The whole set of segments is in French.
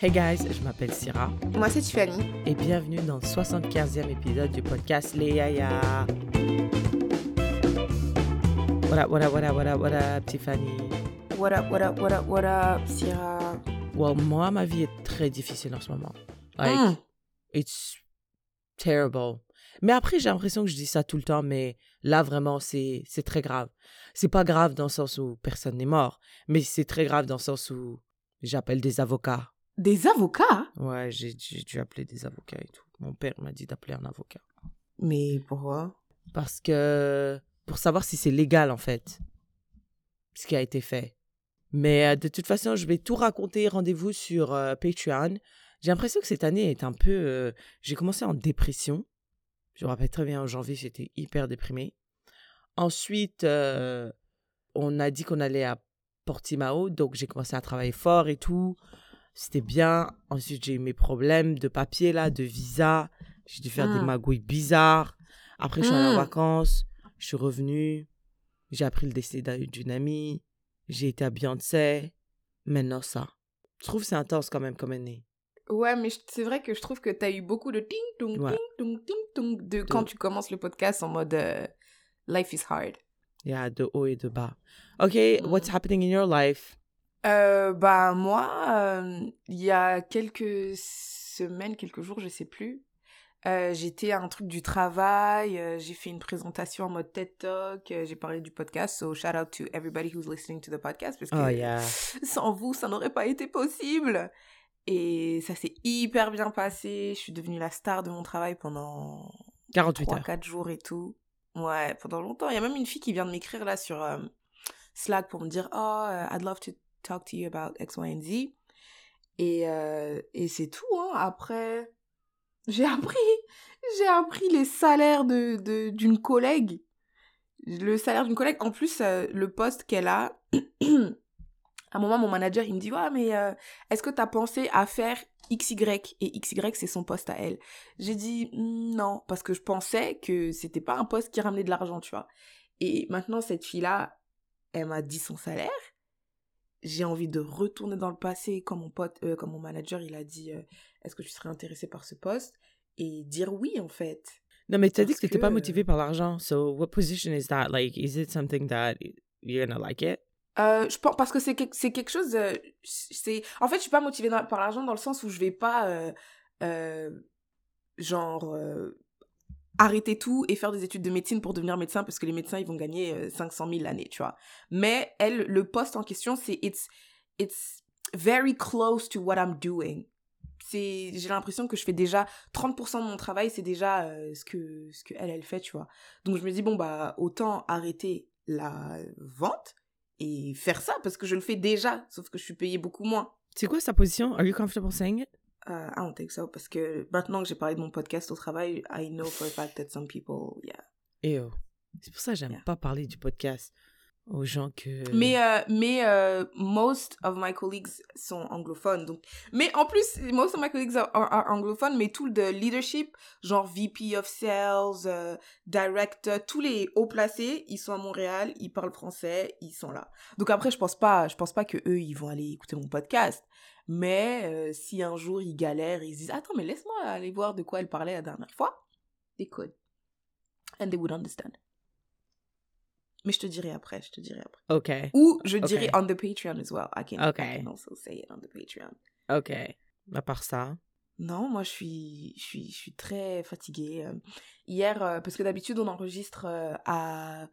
Hey guys, je m'appelle Syrah Moi, c'est Tiffany. et bienvenue dans le 75e épisode du podcast Les Yaya. What up, what up, what up, what up, what up, Tiffany? What up, what up, what up, what up, Syrah? Well, moi, ma vie est très difficile en ce moment. Like, Mm. it's terrible. Mais après, j'ai l'impression que je dis ça tout le temps, mais là, vraiment, c'est c'est très grave. C'est pas grave dans le sens où personne n'est mort, mais c'est très grave dans le sens où j'appelle des avocats. Des avocats Ouais, j'ai dû appeler des avocats et tout. Mon père m'a dit d'appeler un avocat. Mais pourquoi? Parce que, pour savoir si c'est légal, en fait, ce qui a été fait. Mais euh, de toute façon, je vais tout raconter. Rendez-vous sur euh, Patreon. J'ai l'impression que cette année est un peu... euh, J'ai commencé en dépression. Je me rappelle très bien, en janvier, j'étais hyper déprimée. Ensuite, euh, on a dit qu'on allait à Portimao, donc j'ai commencé à travailler fort et tout. C'était bien. Ensuite, j'ai eu mes problèmes de papier, là, de visa. J'ai dû faire des Mm. magouilles bizarres. Après, je suis allée en Mm. vacances. Je suis revenue. J'ai appris le décès d'un- d'une amie. J'ai été à Beyoncé. Maintenant, ça. Je trouve que c'est intense quand même comme année. Ouais, mais c'est vrai que je trouve que t'as eu beaucoup de ting tung Ouais. ting tung de quand tu commences le podcast en mode euh, life is hard. Il y a de haut et de bas. OK, Mm. what's happening in your life? Euh, bah moi, euh, il y a quelques semaines, quelques jours, je sais plus. euh, j'étais à un truc du travail, euh, j'ai fait une présentation en mode TED Talk, euh, j'ai parlé du podcast, so shout out to everybody who's listening to the podcast parce que Oh, yeah. sans vous, ça n'aurait pas été possible. Et ça s'est hyper bien passé. Je suis devenue la star de mon travail pendant 48 heures. 3-4 jours et tout. Ouais, pendant longtemps. Il y a même une fille qui vient de m'écrire là sur Slack pour me dire Oh, I'd love to talk to you about X, Y, and Z. Et, euh, et c'est tout. Hein. Après, j'ai appris, j'ai appris les salaires de, de, d'une collègue. Le salaire d'une collègue. En plus, euh, le poste qu'elle a. à un moment, mon manager, il me dit Ouais, mais euh, est-ce que tu as pensé à faire XY Et XY, c'est son poste à elle. J'ai dit Mm, non, parce que je pensais que c'était pas un poste qui ramenait de l'argent, tu vois. Et maintenant, cette fille-là, elle m'a dit son salaire. J'ai envie de retourner dans le passé, comme mon pote, euh, mon manager, il a dit euh, Est-ce que tu serais intéressé par ce poste? Et dire oui, en fait. Non, mais tu as dit que tu n'étais pas motivé par l'argent. So, what position is that? Like, is it something that you're gonna like it? Euh, je pense parce que c'est quelque, c'est quelque chose euh, c'est en fait je suis pas motivée dans- par l'argent dans le sens où je vais pas euh, genre arrêter tout et faire des études de médecine pour devenir médecin parce que les médecins ils vont gagner euh, 500 000 l'année tu vois mais elle le poste en question c'est it's it's very close to what I'm doing c'est j'ai l'impression que je fais déjà 30% de mon travail c'est déjà euh, ce que ce que elle elle fait tu vois donc je me dis bon bah autant arrêter la vente et faire ça parce que je le fais déjà, sauf que je suis payée beaucoup moins. C'est quoi sa position? Are you comfortable saying it? Euh, I don't think so parce que maintenant que j'ai parlé de mon podcast au travail, I know for a fact that some people, yeah. Ew. C'est pour ça que j'aime Yeah. pas parler du podcast aux gens que... Mais euh, mais euh, most of my colleagues sont anglophones donc mais en plus most of my colleagues are, are- are anglophones mais tout le de leadership genre VP of sales, euh, director, tous les hauts placés, ils sont à Montréal, ils parlent français, ils sont là. Donc après je pense pas je pense pas que eux ils vont aller écouter mon podcast. Mais euh, si un jour ils galèrent, ils se disent attends mais laisse-moi aller voir de quoi elle parlait la dernière fois. They could. And they would understand. Mais je te dirai après, je te dirai après. OK. Ou je Ok. dirai on the Patreon as well. I can, Ok. I can also say it on the Patreon. OK. À part ça... Non, moi je suis, je suis, je suis très fatiguée. Euh, Hier, euh, parce que d'habitude on enregistre à,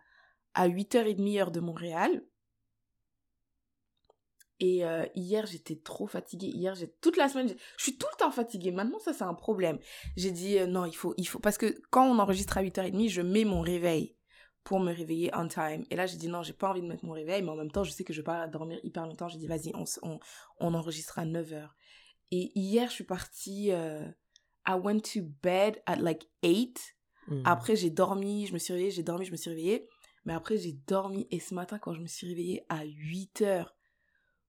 à 8h30 heure de Montréal. Et euh, hier j'étais trop fatiguée. Hier, j'ai toute la semaine, je suis tout le temps fatiguée. Maintenant ça c'est un problème. J'ai dit euh, non, il faut, il faut, parce que quand on enregistre à 8h30, je mets mon réveil pour me réveiller on time. Et là j'ai dit non, j'ai pas envie de mettre mon réveil, mais en même temps je sais que je vais pas dormir hyper longtemps. J'ai dit vas-y, on, on, on enregistre à 9h. Et hier, je suis partie. euh, I went to bed at like 8. hmm. Après, j'ai dormi, je me suis réveillée, j'ai dormi, je me suis réveillée. Mais après, j'ai dormi. Et ce matin, quand je me suis réveillée à 8 heures,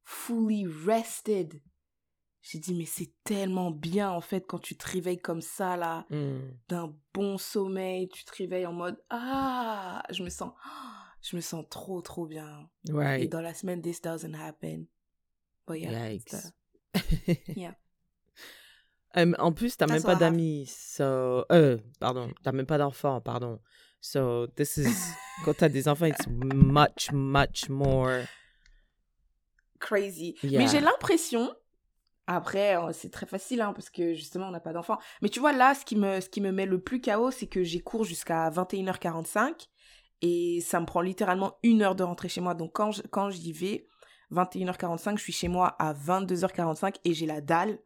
fully rested, j'ai dit, mais c'est tellement bien en fait quand tu te réveilles comme ça, là, Hmm. d'un bon sommeil. Tu te réveilles en mode Ah, je me sens. Je me sens trop, trop bien. Et Right. dans la semaine, this doesn't happen. But yeah, Yikes. yeah. Um, en plus, t'as même pas d'amis. So, euh, pardon, t'as même pas d'enfants, pardon. So, this is, quand t'as des enfants, it's much, much more. Crazy. Yeah. Mais j'ai l'impression, après, euh, c'est très facile, hein, parce que justement, on n'a pas d'enfants. Mais tu vois, là, ce qui, me, ce qui me met le plus chaos, c'est que j'ai cours jusqu'à 21h45 et ça me prend littéralement une heure de rentrer chez moi. Donc, quand je- quand j'y vais, 21h45, je suis chez moi à 22h45 et j'ai la dalle.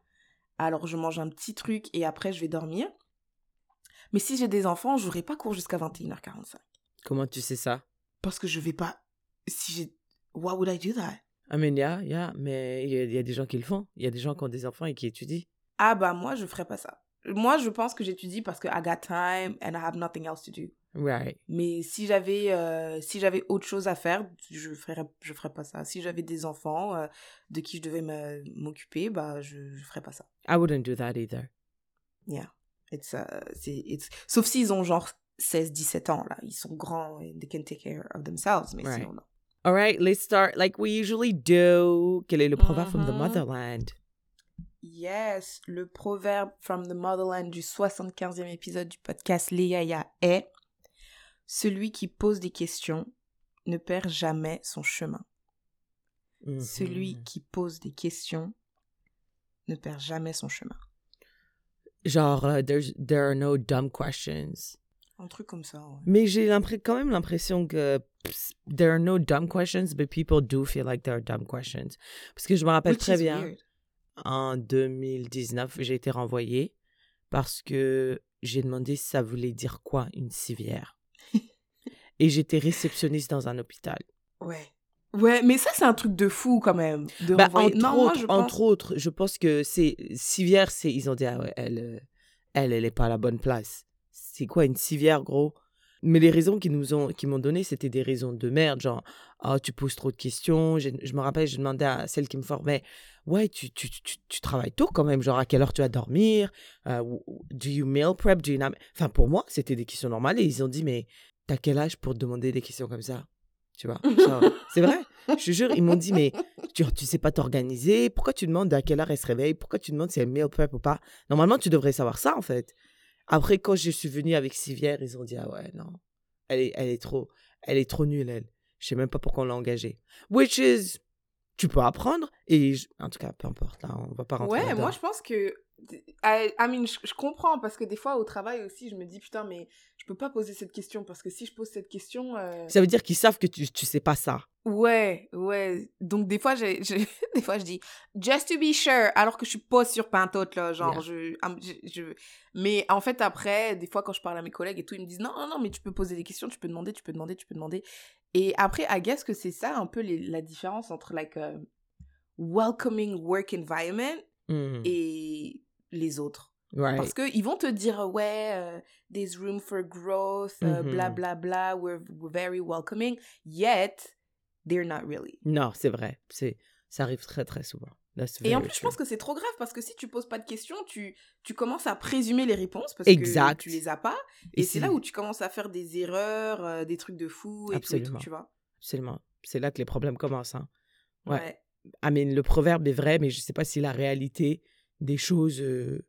Alors, je mange un petit truc et après, je vais dormir. Mais si j'ai des enfants, j'aurai pas cours jusqu'à 21h45. Comment tu sais ça? Parce que je vais pas. Si j'ai. Why would I do that? I mean, yeah, yeah, mais il y, a- il y a des gens qui le font. Il y a des gens qui ont des enfants et qui étudient. Ah bah moi je ferais pas ça. Moi je pense que j'étudie parce que I got time and I have nothing else to do. Right. Mais si j'avais euh, si j'avais autre chose à faire, je ferais je ferais pas ça. Si j'avais des enfants euh, de qui je devais m'occuper, bah je, je ferais pas ça. I wouldn't do that either. Yeah. It's, uh, it's... sauf s'ils ont genre 16 17 ans là, ils sont grands et they can take care of themselves mais Right. sinon non. All right, let's start like we usually do. Quel est le proverbe from the Mhm. motherland? Yes, le proverbe from the motherland du 75e épisode du podcast Léaya est Celui qui pose des questions ne perd jamais son chemin. Celui Mhm. qui pose des questions ne perd jamais son chemin. Genre, uh, there's, there are no dumb questions. Un truc comme ça, ouais. Mais j'ai quand même l'impression que pss, there are no dumb questions, but people do feel like there are dumb questions. Parce que je me rappelle Which très bien, weird. en 2019, j'ai été renvoyée parce que j'ai demandé si ça voulait dire quoi une civière. Et j'étais réceptionniste dans un hôpital. Ouais. Ouais, mais ça, c'est un truc de fou quand même. De Bah, renvoyer- entre, non, moi, autres, je pense... entre autres, je pense que c'est civière, c'est ils ont dit ah ouais, elle, euh, elle, elle est pas à la bonne place. C'est quoi une civière, gros? Mais les raisons qu'ils nous ont, qu'ils m'ont données, c'était des raisons de merde, genre ah tu poses trop de questions. Je me rappelle, j'ai demandé à celle qui me formait, ouais tu, tu, tu, tu travailles tôt quand même, genre à quelle heure tu vas dormir, Euh, do you meal prep, do you not... Enfin pour moi, c'était des questions normales et ils ont dit mais t'as quel âge pour te demander des questions comme ça, tu vois? C'est vrai? Je te jure, ils m'ont dit, mais tu, tu sais pas t'organiser. Pourquoi tu demandes à quelle heure elle se réveille? Pourquoi tu demandes si elle meal prep ou pas Normalement, tu devrais savoir ça, en fait. Après, quand je suis venue avec Civière, ils ont dit, ah ouais, non. Elle est, elle est trop, elle est trop nulle, elle. Je sais même pas pourquoi on l'a engagée. Which is, tu peux apprendre. Et je- en tout cas, peu importe, là, on va pas rentrer Ouais, moi je pense que. I, I mean, je, je comprends parce que des fois au travail aussi, je me dis putain, mais je peux pas poser cette question parce que si je pose cette question. euh, Ça veut dire qu'ils savent que tu, tu sais pas ça. Ouais, ouais. Donc des fois, j'ai, des fois je dis just to be sure, alors que je suis pas sur pantoute là, genre Yeah. je, am- je, je- Mais en fait après, des fois quand je parle à mes collègues et tout, ils me disent non, non, non, mais tu peux poser des questions, tu peux demander, tu peux demander, tu peux demander. Et après, I guess que c'est ça un peu les- la différence entre like a welcoming work environment Hmm. et les autres. Right. Parce qu'ils vont te dire, ouais, euh, there's room for growth, euh, Mhm. bla bla bla, we're, we're very welcoming, yet they're not really. Non, c'est vrai. C'est, ça arrive très, très souvent. Et en plus, je pense que c'est trop grave parce que si tu poses pas de questions, tu, tu commences à présumer les réponses parce Exact. que tu les as pas. Et Et, c'est là où tu commences à faire des erreurs, euh, des trucs de fou et tout, et Absolument. tout, tu vois. Absolument. C'est là que les problèmes commencent. Hein. Ouais. Ouais. I mean, le proverbe est vrai, mais je ne sais pas si la réalité des choses euh,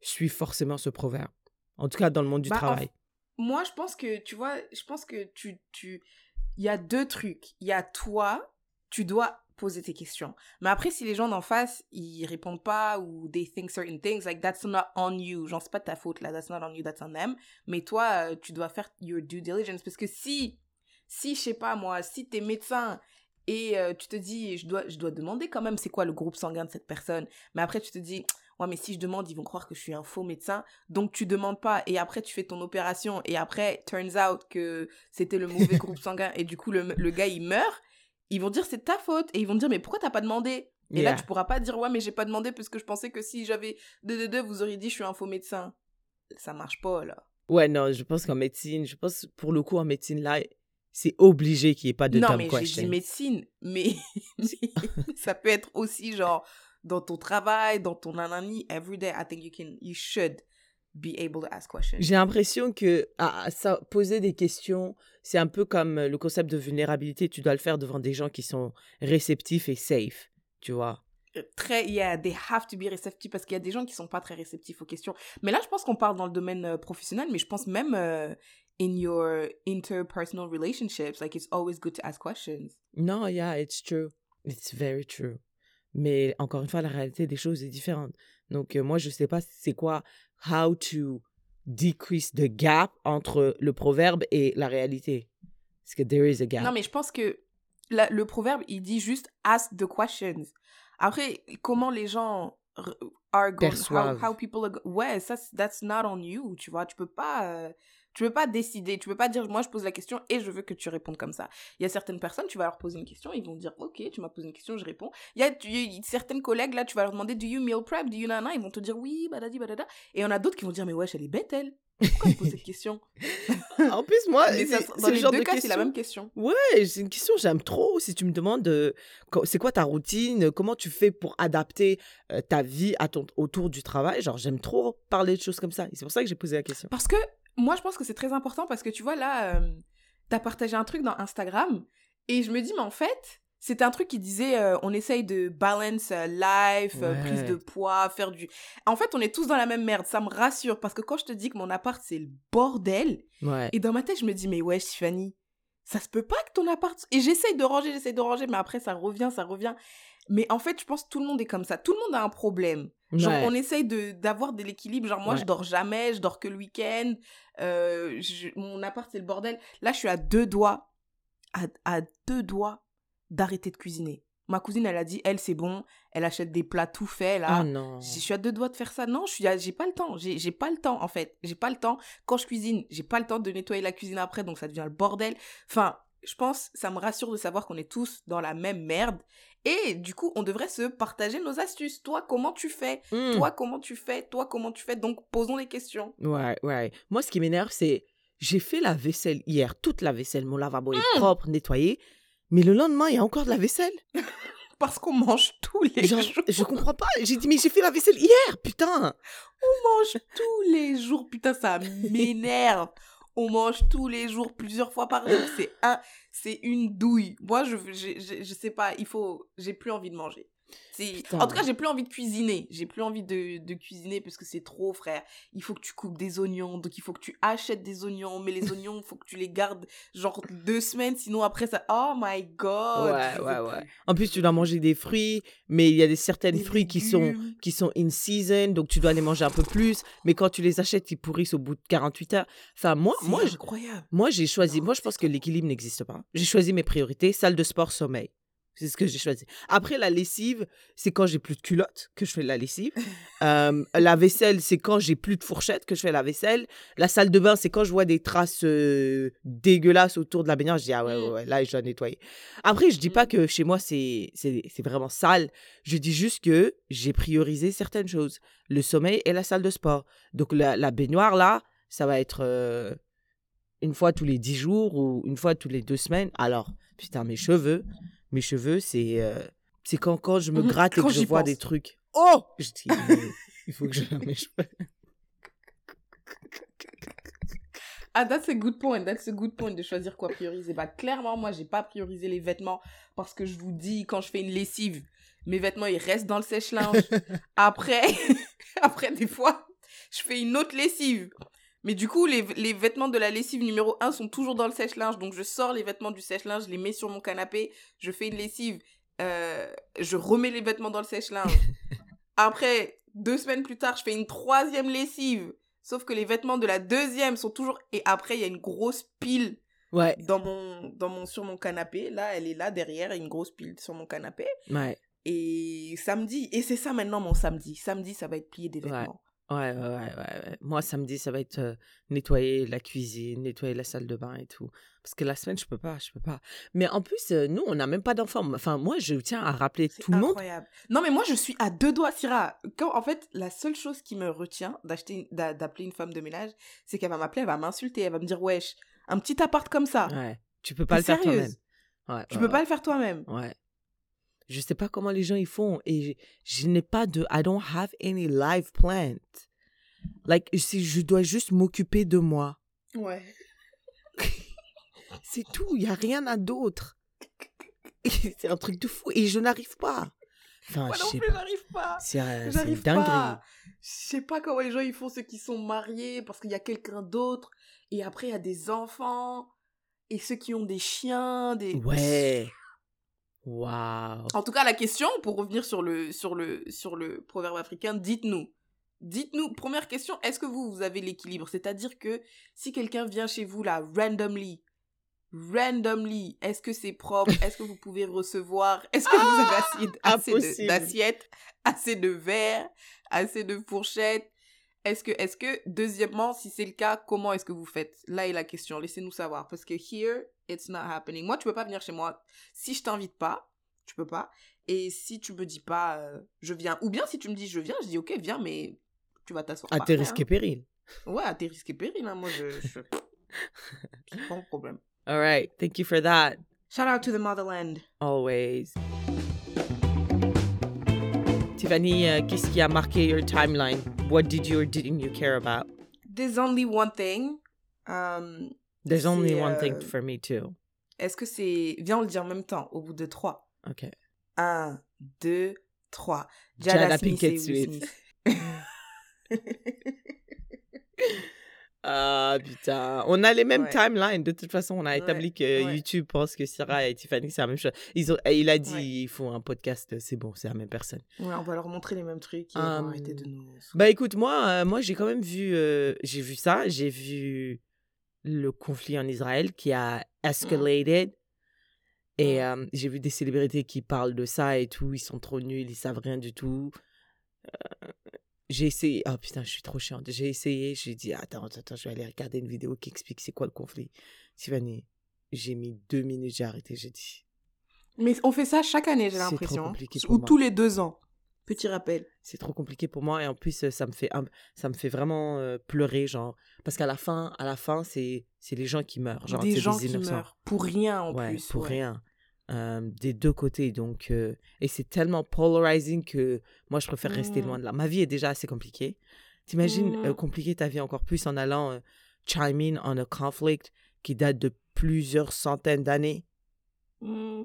suit forcément ce proverbe. En tout cas, dans le monde du Bah, en travail. Moi, je pense que, tu vois, je pense que tu, tu, il y a deux trucs. Il y a toi, tu dois poser tes questions. Mais après, si les gens d'en face, ils répondent pas ou they think certain things, like that's not on you. Genre, c'est pas de ta faute là, that's not on you, that's on them. Mais toi, euh, tu dois faire your due diligence parce que si, si, je sais pas moi, si t'es médecin et euh, tu te dis, je dois, je dois demander quand même c'est quoi le groupe sanguin de cette personne? Mais après, tu te dis, ouais, mais si je demande, ils vont croire que je suis un faux médecin. Donc, tu demandes pas. Et après, tu fais ton opération. Et après, turns out que c'était le mauvais groupe sanguin. Et du coup, le, le gars, il meurt. Ils vont dire, c'est ta faute. Et ils vont dire, mais pourquoi t'as pas demandé? Et là, tu pourras pas dire, ouais, mais j'ai pas demandé parce que je pensais que si j'avais 2 2 2, vous auriez dit, je suis un faux médecin. Ça marche pas, là. Ouais, non, je pense qu'en médecine, je pense pour le coup, en médecine, là, c'est obligé qu'il n'y ait pas de non, dumb mais j'ai dit médecine. Mais, ça peut être aussi, genre, dans ton travail, dans ton nanani, every day, I think you can, you should be able to ask questions. J'ai l'impression que ça, poser des questions, c'est un peu comme le concept de vulnérabilité. Tu dois le faire devant des gens qui sont réceptifs et safe, tu vois. très, yeah, they have to be receptive parce qu'il y a des gens qui sont pas très réceptifs aux questions. Mais là, je pense qu'on parle dans le domaine euh, professionnel, mais je pense même euh, in your interpersonal relationships, like it's always good to ask questions. Non, yeah, it's true. It's very true. Mais encore une fois, la réalité des choses est différente. Donc, euh, moi, je sais pas c'est quoi, how to decrease the gap entre le proverbe et la réalité. Parce que there is a gap? Non, mais je pense que la- le proverbe, il dit juste ask the questions. Après, comment les gens are going, how, how people are go- ouais, ça, that's not on you, tu vois. Tu peux pas, euh, tu peux pas décider, tu peux pas dire, moi, je pose la question et je veux que tu répondes comme ça. Il y a certaines personnes, tu vas leur poser une question, ils vont dire, ok, tu m'as posé une question, je réponds. Il y a, tu- certaines collègues, là, tu vas leur demander, do you meal prep, do you nana, ils vont te dire, oui, badadi, badada. Et il y en a d'autres qui vont dire, mais wesh, elle est bête, elle. Pourquoi elle pose cette question? En plus, moi, ça- c'est dans le les genre deux de cas, c'est la même question. Ouais, c'est une question que j'aime trop. Si tu me demandes euh, c'est quoi ta routine, comment tu fais pour adapter euh, ta vie à ton, autour du travail, genre j'aime trop parler de choses comme ça. Et c'est pour ça que j'ai posé la question. Parce que moi, je pense que c'est très important parce que tu vois, là, euh, t'as partagé un truc dans Instagram et je me dis, mais en fait, c'était un truc qui disait euh, on essaye de balance euh, life, euh, prise de poids, faire du. En fait, on est tous dans la même merde. Ça me rassure parce que quand je te dis que mon appart, c'est le bordel, Ouais. et dans ma tête, je me dis, mais ouais, Tiffany, ça se peut pas que ton appart. Et j'essaye de ranger, j'essaye de ranger, mais après, ça revient, ça revient. Mais en fait, je pense que tout le monde est comme ça. Tout le monde a un problème. Genre, Ouais. on essaye d'avoir de l'équilibre. Genre, moi, Ouais. je dors jamais, je dors que le week-end. Euh, je- mon appart, c'est le bordel. Là, je suis à deux doigts, à, à deux doigts d'arrêter de cuisiner. Ma cousine, elle a dit, elle, c'est bon. Elle achète des plats tout faits, là. Ah non. Je suis à deux doigts de faire ça. Non, je suis j'ai pas le temps. J'ai pas le temps, en fait. J'ai pas le temps. Quand je cuisine, j'ai pas le temps de nettoyer la cuisine après, donc ça devient le bordel. Enfin, je pense, ça me rassure de savoir qu'on est tous dans la même merde. Et du coup, on devrait se partager nos astuces. Toi, comment tu fais? Hmm. Toi, comment tu fais? Toi, comment tu fais? Donc, posons les questions. Ouais, ouais. Moi, ce qui m'énerve, c'est j'ai fait la vaisselle hier, toute la vaisselle. Mon lavabo Hmm. est propre, nettoyé. Mais le lendemain, il y a encore de la vaisselle. Parce qu'on mange tous les Genre, jours. je comprends pas. J'ai dit, mais j'ai fait la vaisselle hier, putain. On mange tous les jours. Putain, ça m'énerve. On mange tous les jours, plusieurs fois par jour. C'est un, c'est une douille. Moi, je, je, je, sais pas, il faut, j'ai plus envie de manger. Putain. En tout cas, j'ai plus envie de cuisiner. J'ai plus envie de, de cuisiner parce que c'est trop, frère. Il faut que tu coupes des oignons, donc il faut que tu achètes des oignons. Mais les oignons, il faut que tu les gardes genre deux semaines, sinon après ça. Oh my god. Ouais, ouais, ouais. plus. En plus, tu dois manger des fruits, mais il y a des certaines Des fruits qui sont qui sont in season, donc tu dois les manger un peu plus. Mais quand tu les achètes, ils pourrissent au bout de 48 heures. Enfin, moi, moi, incroyable. moi, j'ai choisi. Non, moi, je pense que l'équilibre n'existe pas. J'ai choisi mes priorités salle de sport, sommeil. C'est ce que j'ai choisi. Après, la lessive, c'est quand j'ai plus de culottes que je fais la lessive. Euh, la vaisselle, c'est quand j'ai plus de fourchette que je fais la vaisselle. La salle de bain, c'est quand je vois des traces euh, dégueulasses autour de la baignoire. Je dis, ah ouais, ouais, Mm. ouais, là, je dois nettoyer. Après, je dis pas Mm. que chez moi, c'est vraiment sale. Je dis juste que j'ai priorisé certaines choses. Le sommeil et la salle de sport. Donc, la, la baignoire, là, ça va être euh, une fois tous les dix jours ou une fois tous les deux semaines. Alors, putain, mes cheveux, mes cheveux, c'est euh, c'est quand, quand je me Mhm, gratte et que je vois pense. des trucs. Oh Je dis, il faut que je mes cheveux. Ah, that's a good point. That's a good point de choisir quoi prioriser. Bah, clairement, moi, j'ai pas priorisé les vêtements parce que je vous dis, quand je fais une lessive, mes vêtements, ils restent dans le sèche-linge. Après, après, des fois, je fais une autre lessive. Mais du coup, les, les vêtements de la lessive numéro 1 sont toujours dans le sèche-linge. Donc, je sors les vêtements du sèche-linge, je les mets sur mon canapé, je fais une lessive, euh, je remets les vêtements dans le sèche-linge. Après, deux semaines plus tard, je fais une troisième lessive. Sauf que les vêtements de la deuxième sont toujours... Et après, il y a une grosse pile Ouais, dans mon, dans mon, sur mon canapé. Là, elle est là derrière, il y a une grosse pile sur mon canapé. ouais, Et samedi, et c'est ça maintenant mon samedi. Samedi, ça va être plier des vêtements. ouais, ouais, ouais, ouais, ouais. Moi, samedi, ça va être euh, nettoyer la cuisine, nettoyer la salle de bain et tout. Parce que la semaine, je peux pas, je peux pas. Mais en plus, euh, nous, on n'a même pas d'enfants. Enfin, moi, je tiens à rappeler tout le monde. incroyable. Non, mais moi, je suis à deux doigts, Syrah. Quand, en fait, la seule chose qui me retient d'acheter, d'appeler une femme de ménage, c'est qu'elle va m'appeler, elle va m'insulter, elle va me dire, wesh, un petit appart comme ça. Ouais, tu peux pas le faire toi-même. Ouais, Tu ouais, peux ouais. pas le faire toi-même? Ouais. Je sais pas comment les gens ils font et je, je n'ai pas de I don't have any life planned. Like si je dois juste m'occuper de moi. Ouais. C'est tout, il y a rien à d'autre. C'est un truc de fou et je n'arrive pas. Enfin, Moi je non sais plus, pas. j'arrive pas. C'est euh, une dinguerie. pas. Je sais pas comment les gens ils font ceux qui sont mariés parce qu'il y a quelqu'un d'autre et après il y a des enfants et ceux qui ont des chiens, des Ouais. Waouh. En tout cas, la question pour revenir sur le sur le sur le proverbe africain, dites-nous. Dites-nous première question, est-ce que vous vous avez l'équilibre? C'est-à-dire que si quelqu'un vient chez vous là randomly randomly, est-ce que c'est propre? Est-ce que vous pouvez recevoir? Est-ce que vous avez assez, d- assez impossible. d'assiettes, assez de verres, assez de fourchettes? Est-ce que, est-ce que, deuxièmement, si c'est le cas, comment est-ce que vous faites? Là est la question, laissez-nous savoir. Parce que here, it's not happening. Moi, tu peux pas venir chez moi. Si je t'invite pas, tu peux pas. Et si tu me dis pas, euh, je viens. Ou bien si tu me dis je viens, je dis ok, viens, mais tu vas t'asseoir. À tes risques et périls. hein. Ouais, à tes risques et périls. Hein. Moi, je. je... pas mon problème. All right. Thank you for that. Shout out to the motherland. Always. Tiffany, euh, qu'est-ce qui a marqué your timeline? What did you or didn't you care about? There's only one thing. Um, There's only one thing euh, for me too. Est-ce que c'est. Viens, on le dit en même temps, au bout de trois. Okay. Un, deux, trois. Jada Smith Pinkett Smith. Ah putain, on a les mêmes Ouais. timelines. De toute façon, on a Ouais, établi que ouais. YouTube pense que Sarah et Tiffany c'est la même chose. Ils ont, il a dit ils font un podcast, c'est bon, c'est la même personne. Ouais, on va leur montrer les mêmes trucs vont Um, arrêter de nous. Bah écoute, moi, euh, moi j'ai quand même vu, euh, j'ai vu ça, j'ai vu le conflit en Israël qui a escalated. Et euh, j'ai vu des célébrités qui parlent de ça et tout, ils sont trop nuls, ils savent rien du tout. J'ai essayé, oh putain, je suis trop chiante. J'ai essayé, j'ai dit, attends, attends, attends, je vais aller regarder une vidéo qui explique c'est quoi le conflit. Tiffany, j'ai mis deux minutes, j'ai arrêté, j'ai dit, Mais on fait ça chaque année, j'ai C'est trop l'impression. compliqué pour Ou moi. tous les deux ans. Petit rappel. c'est trop compliqué pour moi et en plus euh, ça me fait un- ça me fait vraiment euh, pleurer genre parce qu'à la fin à la fin c'est c'est les gens qui meurent genre des gens des qui meurent. Pour rien en ouais plus. pour ouais. rien Euh, des deux côtés donc euh, et c'est tellement polarizing que moi je préfère rester loin de là ma vie est déjà assez compliquée t'imagines Mm. euh, compliquer ta vie encore plus en allant chime in on a conflict qui date de plusieurs centaines d'années Mm.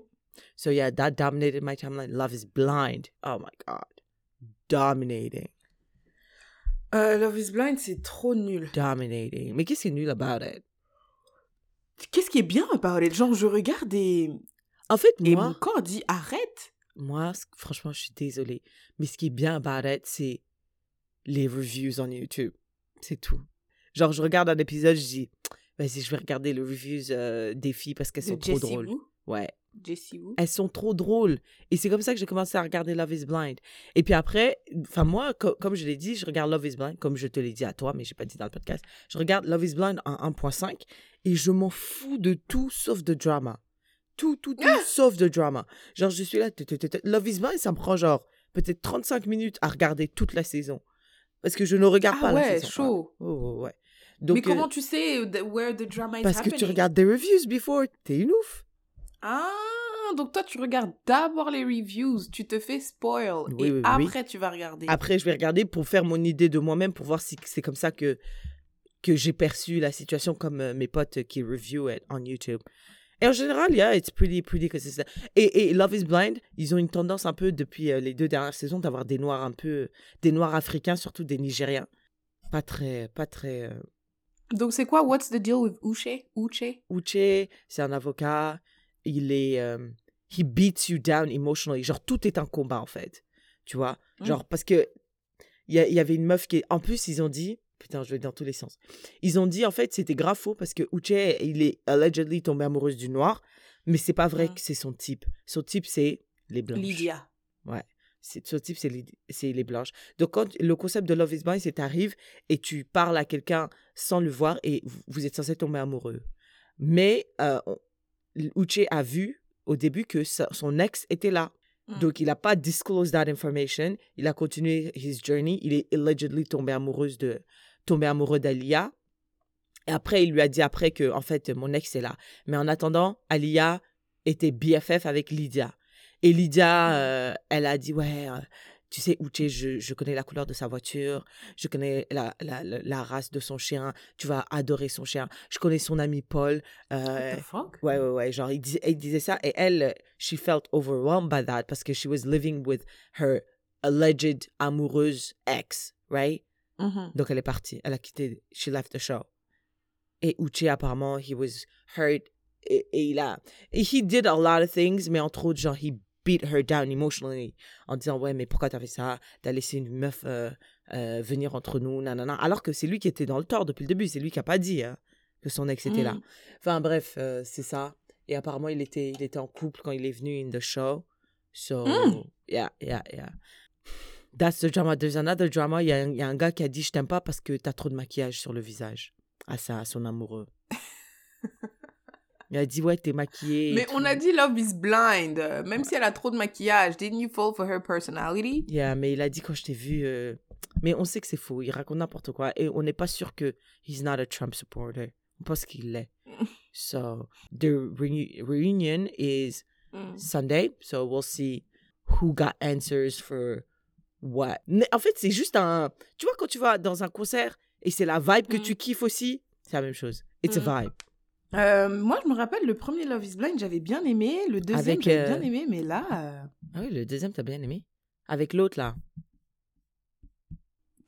so yeah that dominated my timeline love is blind oh my god dominating Euh, Love is Blind, c'est trop nul. dominating. Mais qu'est-ce qui est nul about it? Qu'est-ce qui est bien about it? Genre, je regarde et, En fait, et moi, mon corps dit arrête. moi, franchement, je suis désolée. Mais ce qui est bien about it, c'est les reviews en YouTube. C'est tout. Genre, je regarde un épisode, je dis, vas-y, je vais regarder les reviews euh, des filles parce qu'elles De sont trop Jessie drôles. Wu? Ouais. Jessie Wu? Elles sont trop drôles. Et c'est comme ça que j'ai commencé à regarder Love is Blind. Et puis après, enfin, moi, co- comme je l'ai dit, je regarde Love is Blind, comme je te l'ai dit à toi, mais j'ai pas dit dans le podcast. Je regarde Love is Blind en 1.5 et je m'en fous de tout sauf de drama. Tout, tout, tout, sauf de drama. Genre, je suis là. Love is Blind, ça me prend genre peut-être 35 minutes à regarder toute la saison. Parce que je ne regarde Ah pas la ouais, saison. chaud. Ouais, ouais, ouais. Donc, Mais comment euh, tu sais where the drama is Parce que happening? tu regardes des reviews before. T'es une ouf. Ah, donc toi, tu regardes d'abord les reviews, tu te fais spoil, Oui, et oui, oui. après, tu vas regarder. Après, je vais regarder pour faire mon idée de moi-même, pour voir si c'est comme ça que, que j'ai perçu la situation comme euh, mes potes qui review it on YouTube. Et en général, yeah, it's pretty, pretty consistent. Et, et Love is Blind, ils ont une tendance un peu, depuis euh, les deux dernières saisons, d'avoir des noirs un peu, des noirs africains, surtout des Nigériens. Pas très, pas très... euh, Donc, c'est quoi What's the deal with Uche? Uche? Uche, c'est un avocat. Il est. euh, he beats you down emotionally. Genre, tout est un combat, en fait. Tu vois? Mm. Genre, parce que. Il y, y avait une meuf qui. En plus, ils ont dit. Putain, je vais dans tous les sens. Ils ont dit, en fait, c'était grave faux parce que Uche, il est allegedly tombé amoureuse du noir. Mais c'est pas vrai Mm. que c'est son type. Son type, c'est les blanches. Lydia. C'est, ce type, c'est les, blanches. Donc, quand le concept de Love is Blind, c'est t'arrives et tu parles à quelqu'un sans le voir et vous- êtes censé tomber amoureux. Mais euh, Uche a vu au début que sa- son ex était là. Mm. Donc, il n'a pas disclosed that information. Il a continué his journey. Il est allegedly tombé, amoureuse de, tombé amoureux d'Alia. Et après, il lui a dit après que, en fait, mon ex est là. Mais en attendant, Alia était BFF avec Lydia. Et Lydia, Mm. euh, elle a dit, ouais, euh, tu sais, Uche, je, je connais la couleur de sa voiture, je connais la, la, la, la race de son chien, tu vas adorer son chien. Je connais son ami Paul. euh, What the fuck? Ouais, ouais, ouais. Genre, il, dis- il disait ça et elle, she felt overwhelmed by that parce que she was living with her alleged amoureuse ex, right? Mhm. Donc, elle est partie. Elle a quitté. She left the show. Et Uche, apparemment, he was hurt. Et, et il a. he did a lot of things, mais entre autres, genre, he beat her down emotionally en disant, ouais, mais pourquoi t'as fait ça? T'as laissé une meuf euh, euh, venir entre nous, nanana. Alors que c'est lui qui était dans le tort depuis le début. C'est lui qui a pas dit hein, que son ex était là. Mm. Enfin, bref, euh, c'est ça. Et apparemment, il était, il était en couple quand il est venu in the show. So, Mm. yeah, yeah, yeah. That's the drama. There's another drama. Il y, a un- il y a un gars qui a dit Je t'aime pas parce que t'as trop de maquillage sur le visage. À ça, à son amoureux. il a dit Ouais, t'es maquillée. Mais on a dit Love is blind. euh, Même si elle a trop de maquillage, didn't you fall for her personality? Yeah, mais il a dit quand je t'ai vu. euh, Mais on sait que c'est faux. Il raconte n'importe quoi. Et on n'est pas sûr que he's not a Trump supporter. On pense qu'il l'est. so, the reu- reunion is Mm. Sunday. So we'll see who got answers for Mais en fait, c'est juste un. Tu vois, quand tu vas dans un concert et c'est la vibe que Mm. tu kiffes aussi, c'est la même chose. It's a Mm. vibe. Euh, moi, je me rappelle, le premier Love is blind, j'avais bien aimé. Le deuxième, j'avais euh, bien aimé. Mais là, euh, Ah oui, le deuxième, t'as bien aimé. Avec l'autre, là.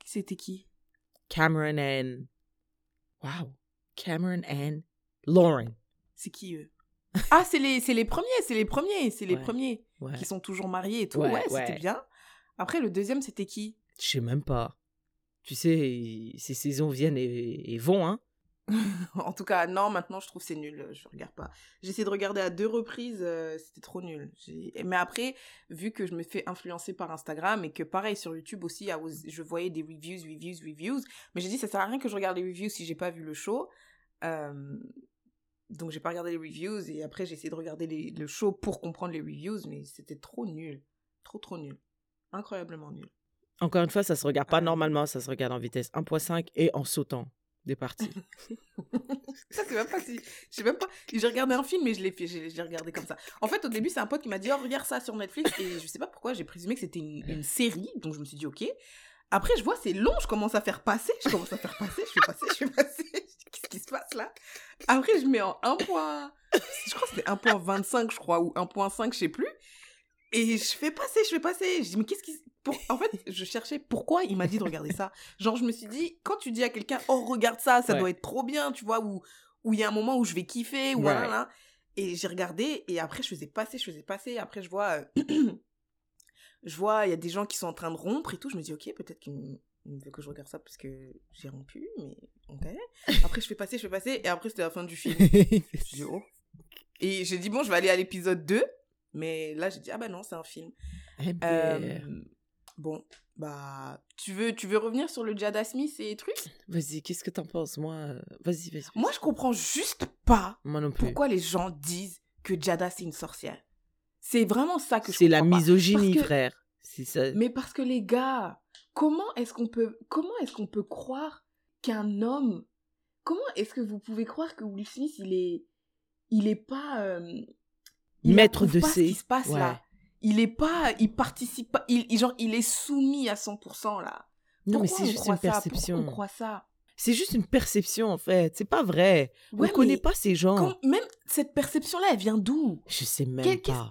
c'était qui? Cameron and. Wow. Cameron and Lauren. C'est qui, eux? ah, c'est les, c'est les premiers, c'est les premiers, c'est les Ouais. premiers Ouais. qui sont toujours mariés et tout. Ouais, Ouais, c'était ouais. bien. Après, le deuxième, c'était qui? Je sais même pas. Tu sais, ces saisons viennent et, et vont, hein. En tout cas, non, maintenant, je trouve c'est nul. Je regarde pas. J'ai essayé de regarder à deux reprises, euh, c'était trop nul. Mais après, vu que je me fais influencer par Instagram et que pareil sur YouTube aussi, was- je voyais des reviews, reviews, reviews. Mais j'ai dit, ça sert à rien que je regarde les reviews si j'ai pas vu le show. Euh, Donc, j'ai pas regardé les reviews et après, j'ai essayé de regarder les- le show pour comprendre les reviews, mais c'était trop nul. Trop, trop nul. Incroyablement nul. Encore une fois, ça se regarde pas Ah. normalement, ça se regarde en vitesse 1.5 et en sautant des parties. Ça, c'est même pas si. Je sais même pas. J'ai regardé un film et je l'ai fait. J'ai j'ai regardé comme ça. En fait, au début, c'est un pote qui m'a dit Oh, regarde ça sur Netflix. Et je sais pas pourquoi, j'ai présumé que c'était une, une série. Donc, je me suis dit Ok. Après, je vois, c'est long. Je commence à faire passer. Je commence à faire passer. Je fais passer. Je fais passer. Qu'est-ce qui se passe là? Après, je mets en 1. point- Je crois que c'était 1.25, je crois, ou 1.5, je sais plus. Et je fais passer, je fais passer. Je dis, mais qu'est-ce qui. Pour... En fait, je cherchais pourquoi il m'a dit de regarder ça. Genre, je me suis dit, quand tu dis à quelqu'un, oh, regarde ça, ça Ouais. doit être trop bien, tu vois, ou où il y a un moment où je vais kiffer, ou Ouais. là, là. Et j'ai regardé, et après, je faisais passer, je faisais passer. Après, je vois. euh, je vois, il y a des gens qui sont en train de rompre et tout. Je me dis, ok, peut-être qu'il veut que je regarde ça parce que j'ai rompu, mais ok. Après, je fais passer, je fais passer, et après, c'était la fin du film. Je dis, oh. Et j'ai dit, bon, je vais aller à l'épisode 2. Mais là, j'ai dit, ah bah non, c'est un film. Eh ben, bon, bah, tu veux, tu veux revenir sur le Jada Smith et trucs? Vas-y, qu'est-ce que t'en penses Moi, vas-y, vas-y. Moi, je comprends juste pas Moi non plus. pourquoi les gens disent que Jada, c'est une sorcière. C'est vraiment ça que je C'est la misogynie, que- frère. Ça. Mais parce que les gars, comment est-ce qu'on peut, comment est-ce qu'on peut croire qu'un homme, comment est-ce que vous pouvez croire que Will Smith, il est, il est pas, euh, il Maître de pas ses- ce qui se passe Ouais. là. Il est pas, il participe pas, il, genre, il est soumis à 100% là. Non, mais Pourquoi c'est juste une perception. Pourquoi on croit ça? C'est juste une perception, en fait. C'est pas vrai. Ouais, On connaît pas ces gens. quand- même cette perception-là, elle vient d'où? Je sais même pas.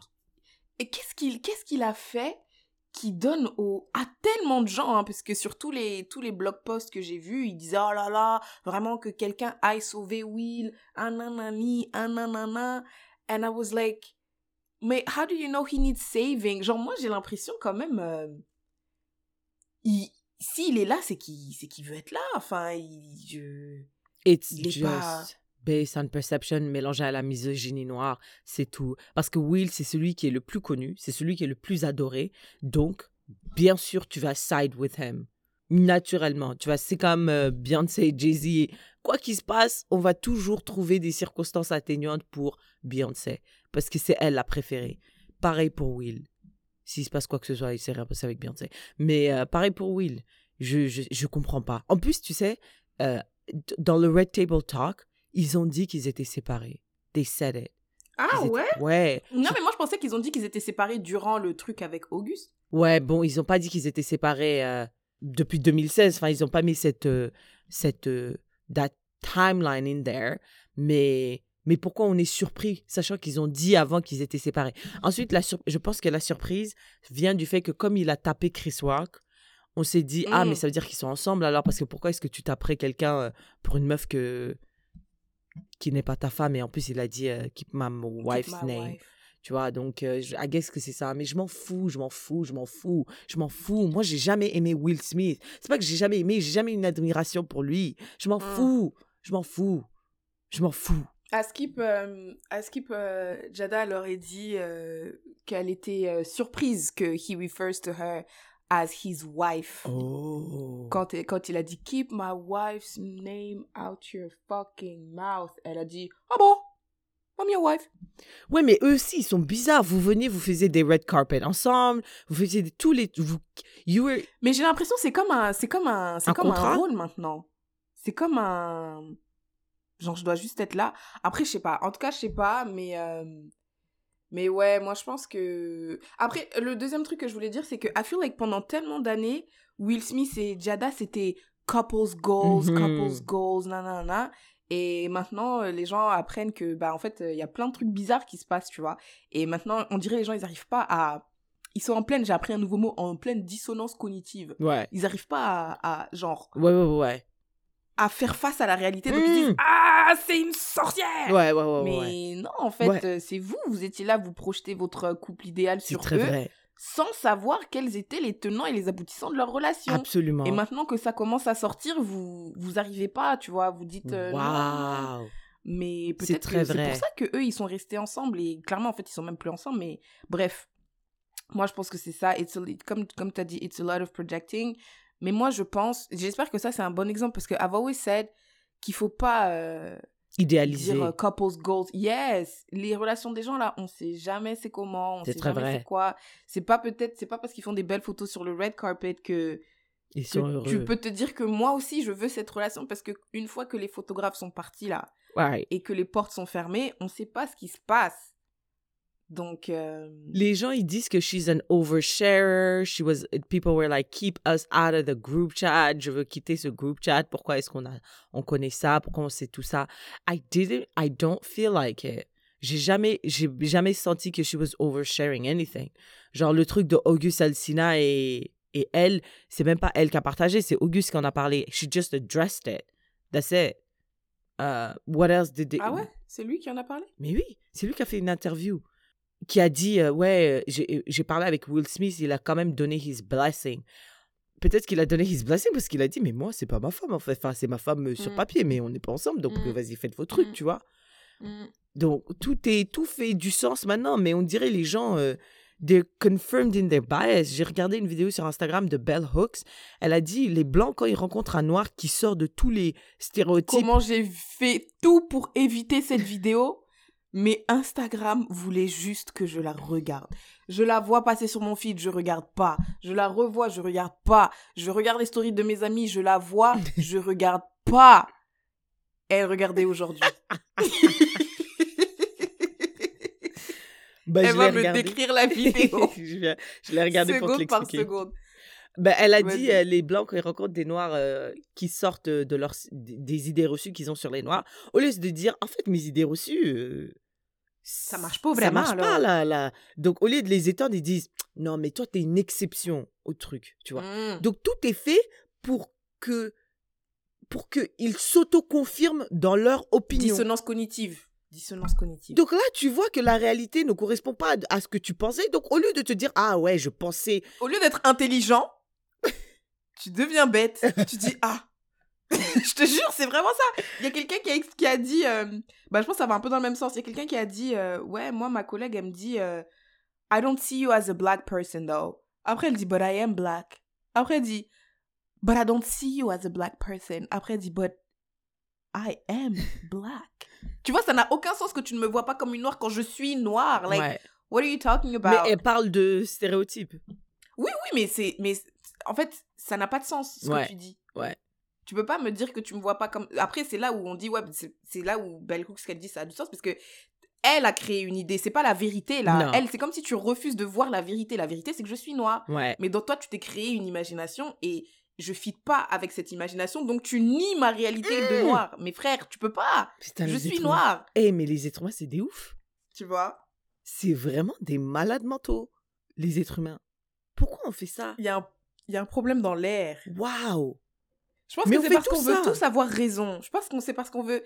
Et qu'est-ce qu'il qu'est-ce qu'il a fait qui donne au, à tellement de gens, hein, parce que sur tous les, tous les blog posts que j'ai vus, ils disaient oh là là, vraiment que quelqu'un aille sauver Will, un nanani, un nanana. And I was like, mais how do you know he needs saving? Genre, moi, j'ai l'impression quand même, euh, il, s'il est là, c'est qu'il c'est qu'il veut être là. Enfin, il, je... It's Il est just pas- based on perception mélangé à la misogynie noire, c'est tout. Parce que Will, c'est celui qui est le plus connu, c'est celui qui est le plus adoré. Donc, bien sûr, tu vas side with him. Naturellement. Tu vois, c'est comme euh, Beyoncé, Jay-Z. Quoi qu'il se passe, on va toujours trouver des circonstances atténuantes pour Beyoncé. Parce que c'est elle la préférée. Pareil pour Will. S'il se passe quoi que ce soit, il s'est rien passé avec Beyoncé. Mais euh, pareil pour Will. Je, je, je comprends pas. En plus, tu sais, euh, dans le Red Table Talk, ils ont dit qu'ils étaient séparés. They said it. Ah étaient- ouais? Ouais. Non, mais moi, je pensais qu'ils ont dit qu'ils étaient séparés durant le truc avec Auguste. Ouais, bon, ils ont pas dit qu'ils étaient séparés euh, depuis 2016. Enfin, ils ont pas mis cette, euh, cette euh, that timeline in there. Mais, mais pourquoi on est surpris, sachant qu'ils ont dit avant qu'ils étaient séparés? Ensuite, la sur- je pense que la surprise vient du fait que comme il a tapé Chris Rock, on s'est dit ah mais ça veut dire qu'ils sont ensemble alors parce que pourquoi est-ce que tu taperais quelqu'un euh, pour une meuf que qui n'est pas ta femme? Et en plus il a dit euh, keep my wife's Keep my name wife. tu vois, donc, euh, je- I guess que c'est ça. Mais je m'en fous, je m'en fous, je m'en fous, je m'en fous. Moi, j'ai jamais aimé Will Smith. C'est pas que j'ai jamais aimé, j'ai jamais une admiration pour lui. Je m'en Mm. fous, je m'en fous, je m'en fous. À Skip, euh, à Skip euh, Jada leur a dit euh, qu'elle était surprise que he refers to her as his wife. Oh. Quand, quand il a dit Keep my wife's name out your fucking mouth, elle a dit Ah bon? I'm your wife. Ouais, mais eux aussi, ils sont bizarres. Vous veniez, vous faisiez des red carpet ensemble, vous faisiez des- tous les. Vous, you were- Mais j'ai l'impression que c'est comme un, c'est comme un, c'est comme contrat? un rôle maintenant. C'est comme un, genre je dois juste être là. Après je sais pas. En tout cas je sais pas, mais euh, mais ouais, moi je pense que après le deuxième truc que je voulais dire c'est que I feel like pendant tellement d'années Will Smith et Jada c'était couples goals, Mhm. couples goals, nanana. Et maintenant, euh, les gens apprennent que, bah, en fait, euh, il y a plein de trucs bizarres qui se passent, tu vois. Et maintenant, on dirait les gens, ils n'arrivent pas à. Ils sont en pleine, j'ai appris un nouveau mot, en pleine dissonance cognitive Ouais. ils arrivent pas à, à, genre Ouais, ouais, ouais. À faire face à la réalité donc Mm. ils disent ah c'est une sorcière Ouais, ouais, ouais, mais ouais. non en fait Ouais. euh, c'est vous vous étiez là vous projetez votre couple idéal sur très eux vrai. sans savoir quels étaient les tenants et les aboutissants de leur relation Absolument. et maintenant que ça commence à sortir vous vous arrivez pas tu vois vous dites euh, non. Waouh. mais peut-être que c'est pour ça que eux ils sont restés ensemble et clairement en fait ils sont même plus ensemble mais bref moi je pense que c'est ça It's a- comme comme tu as dit it's a lot of projecting mais moi je pense j'espère que ça c'est un bon exemple parce que I've always said qu'il faut pas euh, Idéalisé. dire euh, couples goals yes les relations des gens là on sait jamais c'est comment on C'est sait jamais c'est quoi c'est pas peut-être c'est pas parce qu'ils font des belles photos sur le red carpet que Ils que sont heureux. tu peux te dire que moi aussi je veux cette relation parce que une fois que les photographes sont partis là Ouais. et que les portes sont fermées, on sait pas ce qui se passe. Donc, euh, Les gens, ils disent que she's an oversharer. She was, people were like, keep us out of the group chat. Je veux quitter ce group chat. Pourquoi est-ce qu'on a, on connaît ça? Pourquoi on sait tout ça? I didn't, I don't feel like it. J'ai jamais, j'ai jamais senti que she was oversharing anything. Genre, le truc de Auguste Alsina et, et elle, c'est même pas elle qui a partagé, c'est Auguste qui en a parlé. She just addressed it. That's it. Uh, what else did they... ah ouais, c'est lui qui en a parlé? Mais oui, c'est lui qui a fait une interview. Qui a dit, euh, ouais, euh, j'ai j'ai parlé avec Will Smith, il a quand même donné his blessing. Peut-être qu'il a donné his blessing parce qu'il a dit, mais moi, c'est pas ma femme, en fait. Enfin, c'est ma femme euh, sur Mm. papier, mais on n'est pas ensemble, donc Mm. euh, vas-y, faites vos trucs, Mm. tu vois. Donc, tout, est, tout fait du sens maintenant, mais on dirait les gens, euh, they're confirmed in their bias. J'ai regardé une vidéo sur Instagram de Bell Hooks. Elle a dit, les blancs, quand ils rencontrent un noir qui sort de tous les stéréotypes. Comment j'ai fait tout pour éviter cette vidéo, mais Instagram voulait juste que je la regarde. Je la vois passer sur mon feed, je regarde pas. Je la revois, je regarde pas. Je regarde les stories de mes amis, je la vois, je regarde pas. Elle regardait aujourd'hui. Bah, Elle je va me décrire la vidéo. je l'ai regardé pour te seconde par seconde. Ben, elle a dit euh, les blancs quand ils rencontrent des noirs euh, qui sortent de leurs des idées reçues qu'ils ont sur les noirs, au lieu de dire en fait mes idées reçues euh, Ça marche pas ça vraiment, marche pas là là. Donc au lieu de les étendre, ils disent non mais toi t'es une exception au truc, tu vois. Mm. Donc tout est fait pour que pour que ils s'auto-confirment dans leur opinion. Dissonance cognitive. Dissonance cognitive. Donc là, tu vois que la réalité ne correspond pas à ce que tu pensais. Donc au lieu de te dire ah ouais, je pensais Au lieu d'être intelligent, tu deviens bête. tu dis ah. je te jure, c'est vraiment ça. Il y a quelqu'un qui a, qui a dit, euh, bah je pense que ça va un peu dans le même sens. Il y a quelqu'un qui a dit, euh, ouais, moi ma collègue elle me dit, euh, I don't see you as a black person though. Après elle dit, but I am black. Après elle dit, but I don't see you as a black person. Après elle dit, but I am black. tu vois, ça n'a aucun sens que tu ne me vois pas comme une noire quand je suis noire. Like, Ouais. what are you talking about? Mais elle parle de stéréotypes. Oui, oui, mais c'est. Mais en fait, ça n'a pas de sens ce Ouais, que tu dis. ouais. Tu peux pas me dire que tu me vois pas comme. Après, c'est là où on dit, ouais, c'est là où Bell Hooks, ce qu'elle dit, ça a du sens, parce que elle a créé une idée. C'est pas la vérité, là. Non. Elle, c'est comme si tu refuses de voir la vérité. La vérité, c'est que je suis noire. Ouais. Mais dans toi, tu t'es créé une imagination et je fit pas avec cette imagination. Donc, tu nies ma réalité de Mm. noir. Mais frère, tu peux pas. Putain, je suis noire. Eh, mais les êtres humains, c'est des oufs. Tu vois? C'est vraiment des malades mentaux, les êtres humains. Pourquoi on fait ça? Il y, a un- il y a un problème dans l'air. Waouh Je pense Mais que c'est parce qu'on veut tous avoir raison. Je pense qu'on c'est parce qu'on veut.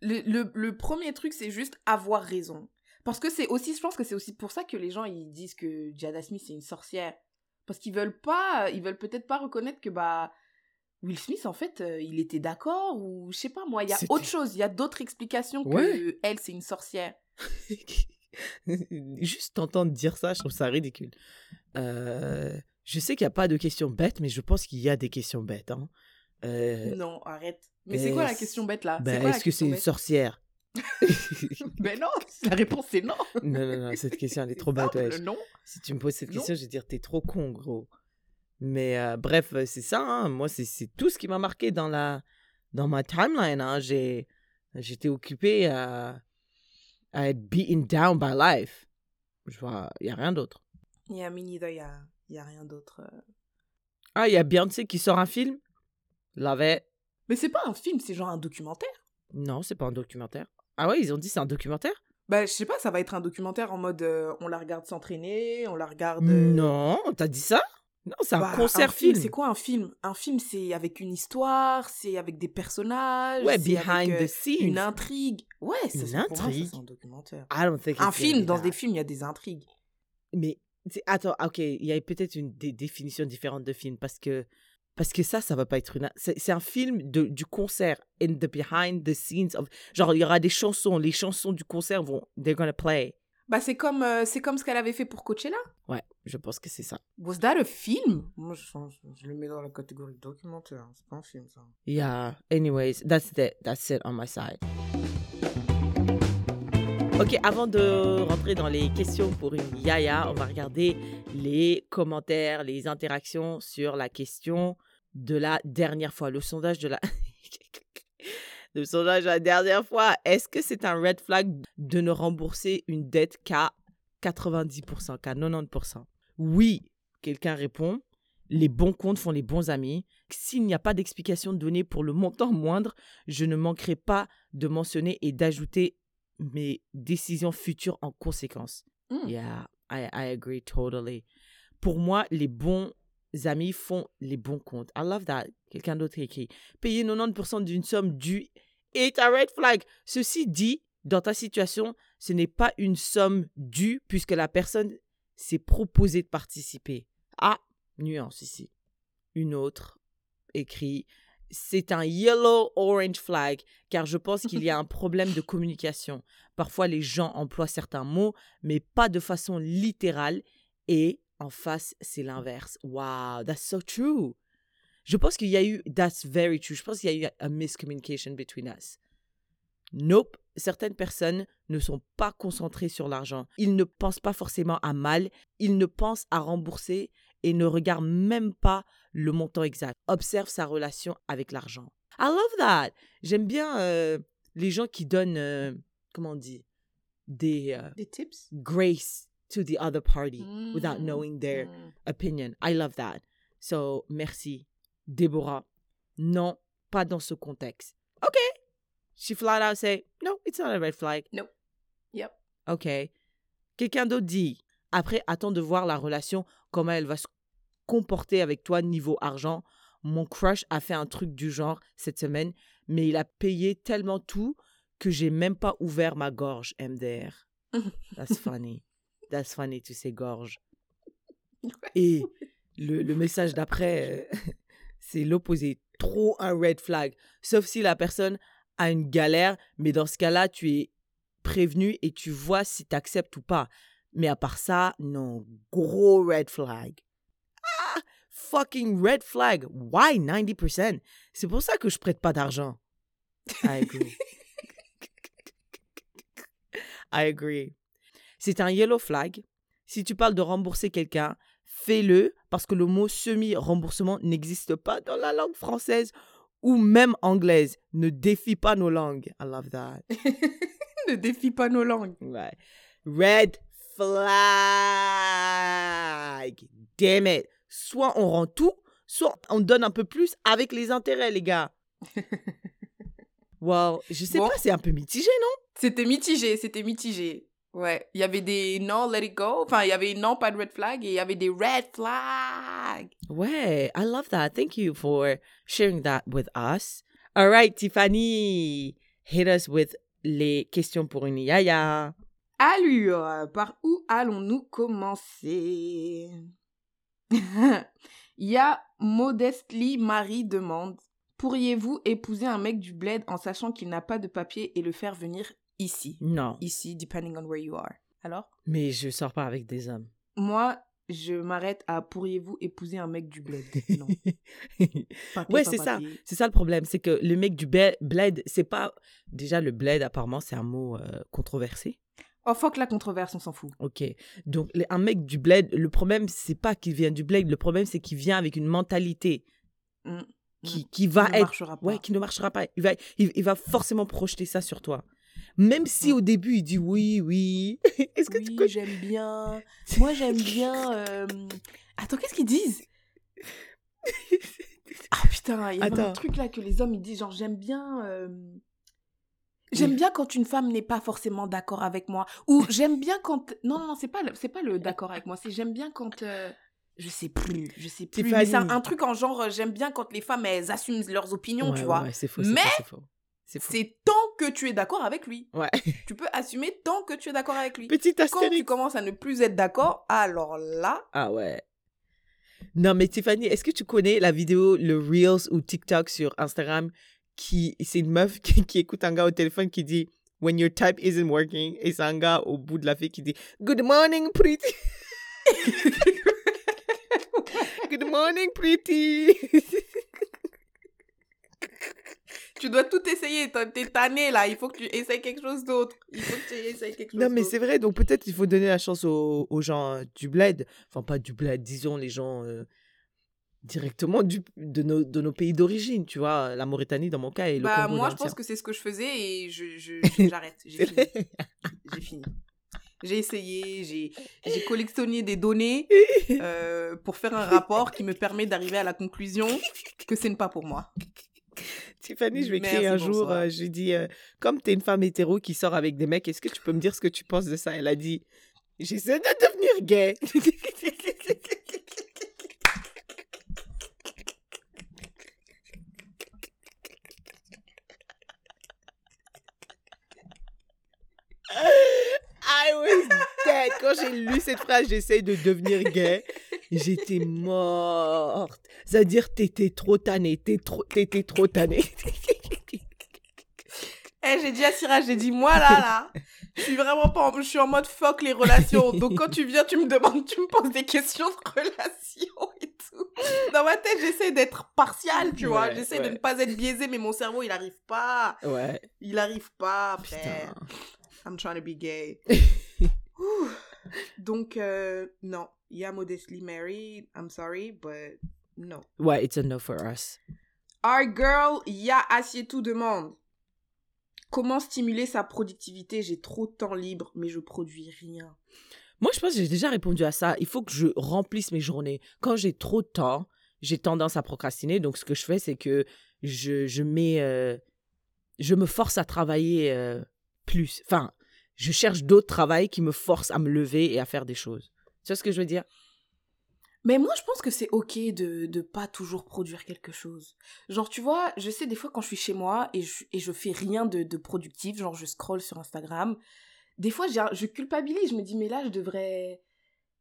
Le, le, le premier truc, c'est juste avoir raison. Parce que c'est aussi, je pense que c'est aussi pour ça que les gens ils disent que Jada Smith c'est une sorcière. Parce qu'ils veulent pas, ils veulent peut-être pas reconnaître que bah Will Smith en fait euh, il était d'accord ou je sais pas moi, il y a autre chose, il y a d'autres explications que Ouais. elle c'est une sorcière. Juste t'entendre dire ça, je trouve ça ridicule. Euh, je sais qu'il n'y a pas de questions bêtes, mais je pense qu'il y a des questions bêtes. Hein. Euh, Non, arrête. Mais c'est quoi la question bête là? Ben, la Est-ce que c'est une sorcière? Ben non, la réponse c'est non. Non, non, non, cette question, elle est trop bête. wesh. Non. Si tu me poses cette Non. question, je vais dire, t'es trop con, gros. Mais euh, bref, euh, c'est ça. hein. Moi, c'est tout ce qui m'a marqué dans, la, dans ma timeline. hein. J'ai- J'étais occupé à, à être beaten down by life. Je vois, il n'y a rien d'autre. Il y a me neither, y a, il y a rien d'autre. euh. Ah, il y a Beyoncé qui sort un film? Love it. Mais c'est pas un film, c'est genre un documentaire. Non, c'est pas un documentaire. Ah ouais, ils ont dit c'est un documentaire? Bah, je sais pas, ça va être un documentaire en mode euh, on la regarde s'entraîner, on la regarde. euh, Non, t'as dit ça? Non, c'est bah, un concert un film. film. C'est quoi un film? Un film, c'est avec une histoire, c'est avec des personnages. Ouais, avec, behind euh, the scenes. Une intrigue. Ouais, c'est- un documentaire. I don't think Un film, dans des films, il y a des intrigues. Mais attends, ok, il y a peut-être une des définitions différentes de film parce que parce que ça, ça va pas être une. C'est c'est un film de, du concert in the behind the scenes of. Genre, il y aura des chansons, les chansons du concert vont. They're gonna play. Bah, c'est comme, euh, c'est comme ce qu'elle avait fait pour Coachella. Ouais, je pense que c'est ça. Was that a film? Moi, je, je- je le mets dans la catégorie documentaire. C'est pas un film, ça. Yeah. Anyways, that's it. That's it on my side. Ok, avant de rentrer dans les questions pour une yaya, on va regarder les commentaires, les interactions sur la question de la dernière fois. Le sondage de la. Le sondage de la dernière fois. Est-ce que c'est un red flag de ne rembourser une dette qu'à 90%, qu'à 90% Oui, quelqu'un répond. Les bons comptes font les bons amis. S'il n'y a pas d'explication donnée pour le montant moindre, je ne manquerai pas de mentionner et d'ajouter mes décisions futures en conséquence. Mm. Yeah, I, I agree totally. Pour moi, les bons amis font les bons comptes. I love that. Quelqu'un d'autre écrit. Payer 90% d'une somme due est un red flag. Ceci dit, dans ta situation, ce n'est pas une somme due puisque la personne s'est proposée de participer. Ah, nuance ici. Une autre écrit c'est un yellow orange flag car je pense qu'il y a un problème de communication. Parfois les gens emploient certains mots mais pas de façon littérale et en face c'est l'inverse. Wow, that's so true. Je pense qu'il y a eu that's very true. Je pense qu'il y a eu a miscommunication between us. Nope, certaines personnes ne sont pas concentrées sur l'argent. Ils ne pensent pas forcément à mal, ils ne pensent à rembourser et ne regardent même pas le montant exact. Observe sa relation avec l'argent. I love that. J'aime bien euh, les gens qui donnent, euh, comment on dit, des euh, Des tips? grace to the other party without Mm. knowing their Mm. opinion. I love that. So, merci. Déborah, non, pas dans ce contexte. OK. She flat out say, no, it's not a red flag. Yep. OK. Quelqu'un d'autre dit, après, attends de voir la relation, comment elle va se comporter avec toi niveau argent. Mon crush a fait un truc du genre cette semaine, mais il a payé tellement tout que j'ai même pas ouvert ma gorge, MDR. That's funny. That's funny to say gorge. Et le, le message d'après, euh, c'est l'opposé. Trop un red flag. Sauf si la personne a une galère, mais dans ce cas-là, tu es prévenu et tu vois si tu acceptes ou pas. Mais à part ça, non, gros red flag. Ah, fucking red flag. Why 90%? C'est pour ça que je prête pas d'argent. I agree. I agree. C'est un yellow flag. Si tu parles de rembourser quelqu'un, fais-le parce que le mot semi-remboursement n'existe pas dans la langue française ou même anglaise. Ne défie pas nos langues. I love that. ne défie pas nos langues. Ouais. Red flag. Damn it. Soit on rend tout, soit on donne un peu plus avec les intérêts, les gars. wow. Je sais Bon. pas, c'est un peu mitigé, non? C'était mitigé, c'était mitigé. Ouais, il y avait des non, let it go. Enfin, il y avait non, pas de red flag. Et il y avait des red flags. Ouais, I love that. Thank you for sharing that with us. All right, Tiffany, hit us with les questions pour une yaya. Allure, par où allons-nous commencer? Il y a Modestly Marie demande Pourriez-vous épouser un mec du bled en sachant qu'il n'a pas de papier et le faire venir ici? Non, Ici, depending on where you are. Alors? Mais je sors pas avec des hommes. Moi, je m'arrête à Pourriez-vous épouser un mec du bled? Non. Papier, Ouais, c'est ça. C'est ça le problème, c'est que le mec du bled, c'est pas déjà le bled apparemment c'est un mot euh, controversé. Oh, fuck la controverse, on s'en fout. Ok, donc les- un mec du bled, le problème c'est pas qu'il vient du bled, le problème c'est qu'il vient avec une mentalité Mm, qui, qui va être. Ouais, qui ne marchera pas. Il va, il, il va forcément projeter ça sur toi. Même si Mm. au début il dit oui, oui. Est-ce que tu Oui, connais j'aime bien. Moi, j'aime bien. euh, Attends, qu'est-ce qu'ils disent? Ah putain, il y a un truc là que les hommes ils disent genre j'aime bien. euh, J'aime bien quand une femme n'est pas forcément d'accord avec moi. Ou j'aime bien quand. Non, non, non, c'est pas le, c'est pas le d'accord avec moi. C'est j'aime bien quand. euh, Je sais plus, je sais plus. Mais c'est un, truc en genre, euh, j'aime bien quand les femmes elles assument leurs opinions, Ouais, tu ouais, vois. ouais, c'est faux, Mais- c'est tant que tu es d'accord avec lui. Ouais. Tu peux assumer tant que tu es d'accord avec lui. Petit Quand tu astérix. commences à ne plus être d'accord, alors là, Ah ouais. Non, mais Tiffany, est-ce que tu connais la vidéo, le Reels ou TikTok sur Instagram qui c'est une meuf qui, qui écoute un gars au téléphone qui dit When your type isn't working et c'est un gars au bout de la fille qui dit Good morning, pretty. Good morning, pretty. tu dois tout essayer. T'es tanné là. Il faut que tu essayes quelque chose d'autre. Il faut que tu essayes quelque chose Non, mais c'est vrai, donc peut-être il faut donner la chance aux, aux gens euh, du bled. Enfin, pas du bled, disons les gens euh, directement du, de, nos, de nos pays d'origine, tu vois? La Mauritanie, dans mon cas, et le Bah, Congo moi, dans je pense que c'est ce que je faisais et je, j'arrête. J'ai fini. J'ai fini. J'ai essayé, j'ai, j'ai collectionné des données euh, pour faire un rapport qui me permet d'arriver à la conclusion que ce n'est pas pour moi. Tiffany, je vais écrire un jour, euh, j'ai dit, euh, comme tu es une femme hétéro qui sort avec des mecs, est-ce que tu peux me dire ce que tu penses de ça Elle a dit, j'essaie de devenir gay. I was dead. Quand j'ai lu cette phrase, j'essaie de devenir gay. J'étais morte. C'est-à-dire, t'étais trop tannée. T'es trop- T'étais trop tannée. Eh, j'ai dit à Syrah, j'ai dit, moi là, là, je suis vraiment pas en, je suis en mode fuck les relations. Donc quand tu viens, tu me demandes, tu me poses des questions de relations et tout. Dans ma tête, j'essaie d'être partiale, tu vois. Ouais, J'essaie ouais. de ne pas être biaisée, mais mon cerveau, il arrive pas. Ouais. Il arrive pas. Putain. Putain. I'm trying to be gay. Donc, euh, non. Il y a Modestly Mary. I'm sorry, but no. Ouais, it's a no for us. Our girl, Ya Assietou demande Comment stimuler sa productivité? J'ai trop de temps libre, mais je produis rien. Moi, je pense que j'ai déjà répondu à ça. Il faut que je remplisse mes journées. Quand j'ai trop de temps, j'ai tendance à procrastiner. Donc, ce que je fais, c'est que je, je mets. euh, je me force à travailler euh, plus. Enfin, je cherche d'autres travails qui me forcent à me lever et à faire des choses. Tu vois ce que je veux dire? Mais moi, je pense que c'est ok de de pas toujours produire quelque chose. Genre, tu vois, je sais des fois quand je suis chez moi et je, et je fais rien de, de productif, genre je scroll sur Instagram, des fois un- je culpabilise, je me dis mais là je devrais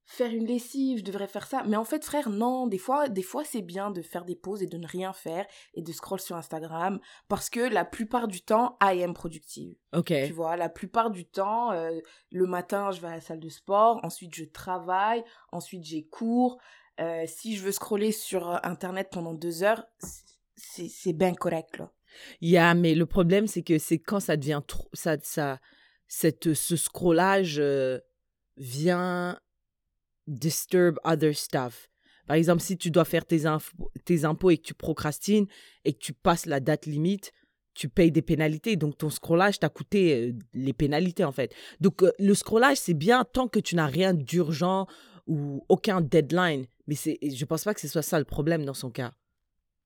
faire une lessive, je devrais faire ça. Mais en fait, frère, non, des fois, des fois c'est bien de faire des pauses et de ne rien faire et de scroll sur Instagram parce que la plupart du temps, I am productive. Ok. Tu vois, la plupart du temps, euh, le matin, je vais à la salle de sport, ensuite je travaille, ensuite j'ai cours. Euh, si je veux scroller sur euh, Internet pendant deux heures, c'est c'est bien correct, là. Yeah, mais le problème, c'est que c'est quand ça devient trop. Ça, ça, cette, ce scrollage euh, vient disturb other stuff. Par exemple, si tu dois faire tes, impôts et que tu procrastines et que tu passes la date limite, tu payes des pénalités. Donc, ton scrollage t'a coûté euh, les pénalités, en fait. Donc, euh, le scrollage, c'est bien tant que tu n'as rien d'urgent ou aucun deadline. Mais je pense pas que ce soit ça le problème dans son cas.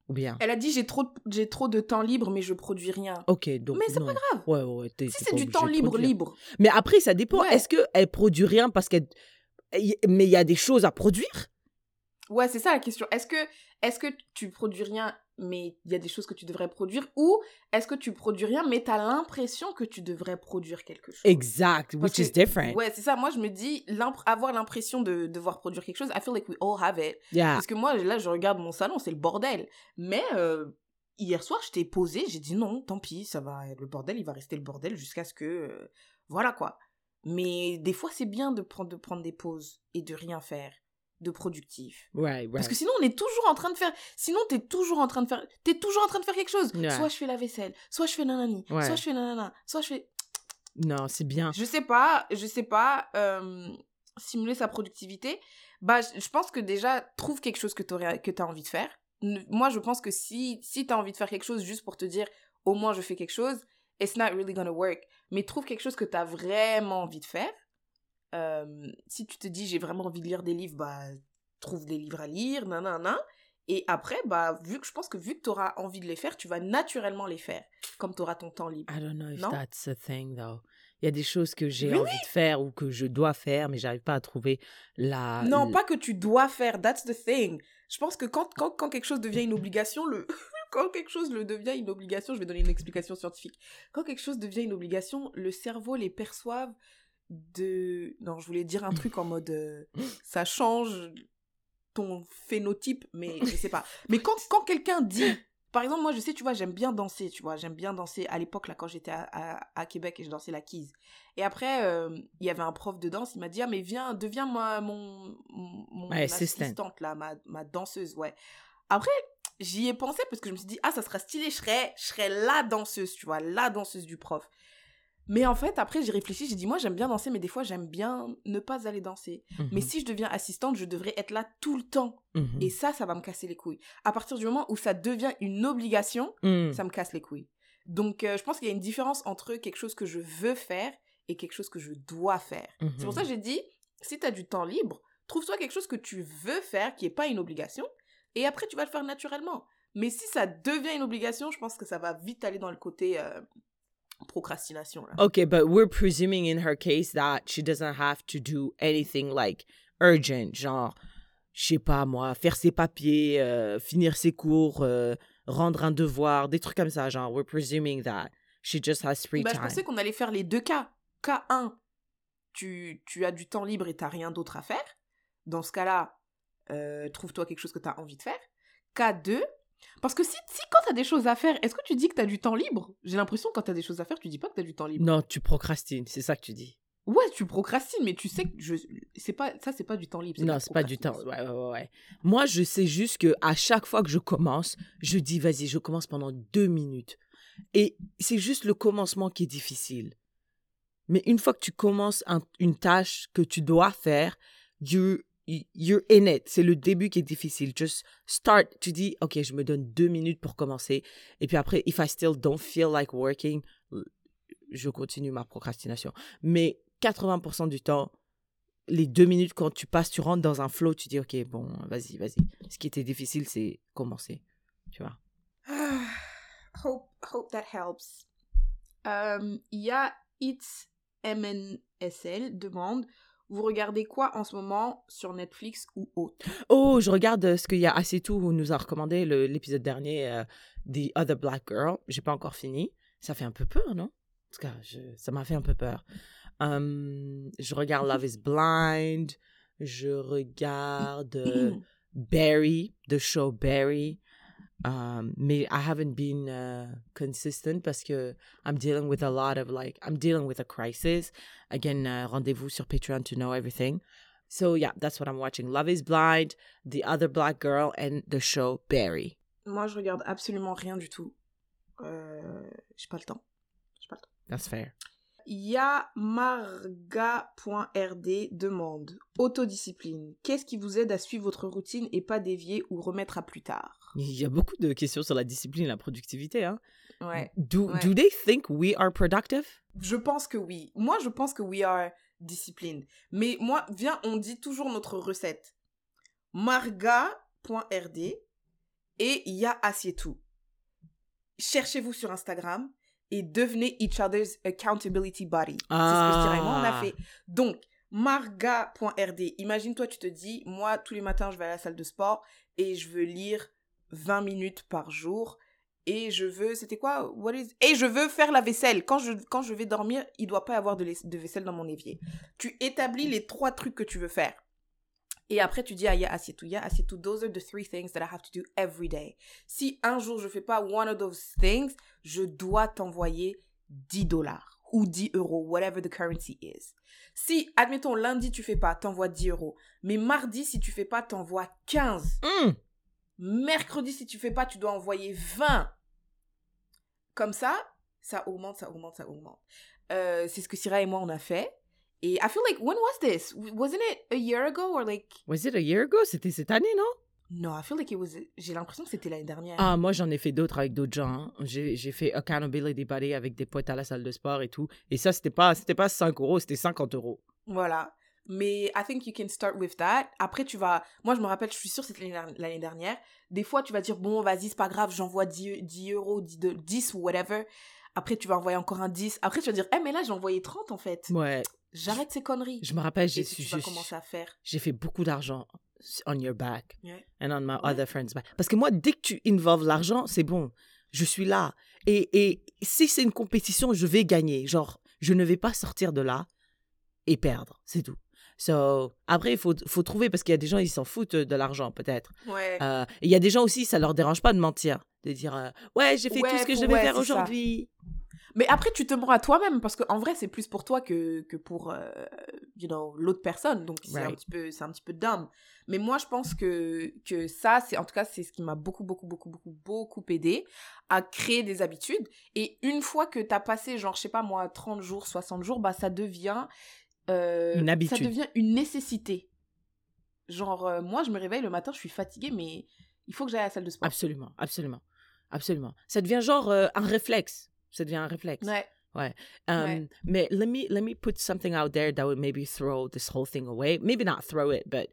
Ou bien? Elle a dit j'ai trop, de- j'ai trop de temps libre, mais je produis rien. Ok, donc. mais c'est pas grave. Ouais, ouais, Si c'est du temps libre, libre. Mais après, ça dépend. Ouais. Est-ce qu'elle produit rien parce qu'elle. Mais il y a des choses à produire Ouais, c'est ça la question. Est-ce que, est-ce que tu produis rien, mais il y a des choses que tu devrais produire? Ou est-ce que tu produis rien, mais tu as l'impression que tu devrais produire quelque chose? Exact, which Parce is que- different. Ouais, c'est ça. Moi, je me dis, avoir l'impression de devoir produire quelque chose, I feel like we all have it. Yeah. Parce que moi, là, je regarde mon salon, c'est le bordel. Mais euh, hier soir, je t'ai posé, j'ai dit non, tant pis, ça va, le bordel, il va rester le bordel jusqu'à ce que. euh, voilà quoi. Mais des fois, c'est bien de prendre, de prendre des pauses et de rien faire, de productif. Right, right. Parce que sinon, on est toujours en train de faire. Sinon, t'es toujours en train de faire. T'es toujours en train de faire quelque chose. Ouais. Soit je fais la vaisselle, soit je fais nanani, Ouais. soit je fais nanana, soit je fais. Non, c'est bien. Je sais pas, je sais pas. euh, simuler sa productivité. Bah, je pense que déjà, trouve quelque chose que t'aurais- que t'as envie de faire. Moi, je pense que si, si t'as envie de faire quelque chose juste pour te dire, au moins je fais quelque chose, it's not really gonna work. Mais trouve quelque chose que t'as vraiment envie de faire. Euh, si tu te dis, j'ai vraiment envie de lire des livres, bah, trouve des livres à lire, nanana. Et après, bah, vu que je pense que vu que t'auras envie de les faire, tu vas naturellement les faire, comme t'auras ton temps libre. I don't know if Non? that's a thing, though. Il y a des choses que j'ai envie de faire ou que je dois faire, mais j'arrive pas à trouver la. Non, l- pas que tu dois faire, that's the thing. Je pense que quand, quand, quand quelque chose devient une obligation, le... quand quelque chose le devient une obligation, je vais donner une explication scientifique. Quand quelque chose devient une obligation, le cerveau les perçoive de... Non, je voulais dire un truc en mode... euh, ça change ton phénotype, mais je sais pas. Mais quand, quand quelqu'un dit... Par exemple, moi, je sais, tu vois, j'aime bien danser, tu vois. J'aime bien danser à l'époque, là, quand j'étais à, à, à Québec et je dansais la keys. Et après, euh, il y avait un prof de danse, il m'a dit, ah, mais viens, deviens moi, mon, assistante, là, ma, ma danseuse, ouais. Après, j'y ai pensé parce que je me suis dit, ah, ça sera stylé, je serais, je serais la danseuse, tu vois, la danseuse du prof. Mais en fait, après, j'ai réfléchi, j'ai dit, moi, j'aime bien danser, mais des fois, j'aime bien ne pas aller danser. Mhm, Mais si je deviens assistante, je devrais être là tout le temps. mhm. Et ça, ça va me casser les couilles. À partir du moment où ça devient une obligation, Mm. ça me casse les couilles. Donc, euh, je pense qu'il y a une différence entre quelque chose que je veux faire et quelque chose que je dois faire. C'est pour ça que j'ai dit, si tu as du temps libre, trouve-toi quelque chose que tu veux faire qui n'est pas une obligation, et après, tu vas le faire naturellement. Mais si ça devient une obligation, je pense que ça va vite aller dans le côté euh, procrastination. Là. Okay, but we're presuming in her case that she doesn't have to do anything like urgent, genre, je sais pas moi, faire ses papiers, euh, finir ses cours, euh, rendre un devoir, des trucs comme ça, genre, we're presuming that she just has free Bah, je time. pensais qu'on allait faire les deux cas. Cas 1, tu, tu as du temps libre et tu rien d'autre à faire. Dans ce cas-là, euh, trouve-toi quelque chose que tu as envie de faire. Cas 2, parce que si, si quand tu as des choses à faire, est-ce que tu dis que tu as du temps libre? J'ai l'impression que quand tu as des choses à faire, tu dis pas que tu as du temps libre. Non, tu procrastines, c'est ça que tu dis. Ouais, tu procrastines, mais tu sais que je, c'est pas, ça, c'est pas du temps libre. Non, c'est pas du temps. Ouais, ouais, ouais, ouais. Moi, je sais juste que à chaque fois que je commence, je dis vas-y, je commence pendant deux minutes. Et c'est juste le commencement qui est difficile. Mais une fois que tu commences un- une tâche que tu dois faire, you, you're in it. C'est le début qui est difficile. Just start. Tu dis, OK, je me donne deux minutes pour commencer. Et puis après, if I still don't feel like working, je continue ma procrastination. Mais 80% du temps, les deux minutes, quand tu passes, tu rentres dans un flow, tu dis, OK, bon, vas-y, vas-y. Ce qui était difficile, c'est commencer. Tu vois? Ah, hope, hope that helps. Euh, Il y a It's MNSL demande Vous regardez quoi en ce moment sur Netflix ou autre? Oh, je regarde euh, ce qu'il y a assez tout où nous a recommandé l'épisode dernier, euh, The Other Black Girl. J'ai pas encore fini. Ça fait un peu peur, non? En tout cas, je- ça m'a fait un peu peur. Je regarde Love is Blind. Je regarde euh, Barry, the show Barry. Um, mais I haven't been uh, consistent parce que I'm dealing with a lot of like, I'm dealing with a crisis. Again, uh, rendez-vous sur Patreon to know everything. So yeah, that's what I'm watching. Love is Blind, The Other Black Girl, and the show Barry. Moi, je regarde absolument rien du tout. Euh, J'ai pas le temps. J'ai pas le temps. That's fair. yamarga.rd demande Autodiscipline. Qu'est-ce qui vous aide à suivre votre routine et pas dévier ou remettre à plus tard? Il y a beaucoup de questions sur la discipline et la productivité. Hein. Ouais. Do, Ouais. do they think we are productive? Je pense que oui. Moi, je pense que we are disciplined. Mais moi, viens, on dit toujours notre recette. Marga.rd et il y a Assietou. Cherchez-vous sur Instagram et devenez each other's accountability body. C'est ce que moi, on a Ah. fait. Donc, marga.rd. Imagine-toi, tu te dis, moi, tous les matins, je vais à la salle de sport et je veux lire 20 minutes par jour. Et je veux, c'était quoi What is- Et je veux faire la vaisselle. Quand je, quand je vais dormir, il doit pas y avoir de, de vaisselle dans mon évier. Tu établis les trois trucs que tu veux faire. Et après, tu dis, ah, ya assietu, ya assietu. Those are the three things that I have to do every day. Si un jour je fais pas one of those things, je dois t'envoyer 10 dollars ou 10 euros, whatever the currency is. Si, admettons, lundi tu fais pas, t'envoies 10 euros. Mais mardi, si tu fais pas, t'envoies 15. Hmm. Mercredi, si tu fais pas, tu dois envoyer 20. Comme ça, ça augmente, ça augmente, ça augmente. Euh, c'est ce que Syrah et moi, on a fait. Et I feel like, when was this? Wasn't it a year ago or like... Was it a year ago? C'était cette année, non? No, I feel like it was... J'ai l'impression que c'était l'année dernière. Ah, moi, j'en ai fait d'autres avec d'autres gens. hein. J'ai fait Accountability Buddy avec des potes à la salle de sport et tout. Et ça, c'était pas, pas 5 euros, c'était 50 euros. Voilà. Mais I think you can start with that. Après, tu vas... Moi, je me rappelle, je suis sûre que c'était l'année der- l'année dernière. Des fois, tu vas dire, bon, vas-y, c'est pas grave, j'envoie 10, 10 euros, 10, de- 10 ou whatever. Après, tu vas envoyer encore un 10. Après, tu vas dire, eh, mais là, j'ai envoyé 30, en fait. Ouais, J'arrête ces conneries. je me rappelle, j'ai tu j'ai- vas commencer à faire. j'ai fait beaucoup d'argent on your back Ouais. and on my Ouais. other friends' back. Parce que moi, dès que tu involves l'argent, c'est bon. Je suis là. Et, et si c'est une compétition, je vais gagner. Genre, je ne vais pas sortir de là et perdre. C'est tout. So, après, il faut, faut trouver, parce qu'il y a des gens, ils s'en foutent de l'argent, peut-être. Ouais. Euh, et il y a des gens aussi, ça leur dérange pas de mentir. De dire, euh, ouais, j'ai fait Ouais, tout ce que je devais ouais, faire aujourd'hui. Mais après, tu te mens à toi-même parce qu'en vrai, c'est plus pour toi que, que pour, euh, you know, l'autre personne. Donc, c'est un petit peu, c'est un petit peu dumb. Mais moi, je pense que, que ça, c'est, en tout cas, c'est ce qui m'a beaucoup, beaucoup, beaucoup, beaucoup, beaucoup aidé à créer des habitudes. Et une fois que t'as passé, genre, je sais pas moi, 30 jours, 60 jours, bah, ça devient, euh, Une habitude. Ça devient une nécessité. Genre, euh, moi, je me réveille le matin, je suis fatiguée, mais il faut que j'aille à la salle de sport. Absolument, absolument, absolument. Ça devient genre euh, un réflexe. Ça devient un réflexe. Ouais. Um, Ouais. Mais let me let me put something out there that would maybe throw this whole thing away. Maybe not throw it, but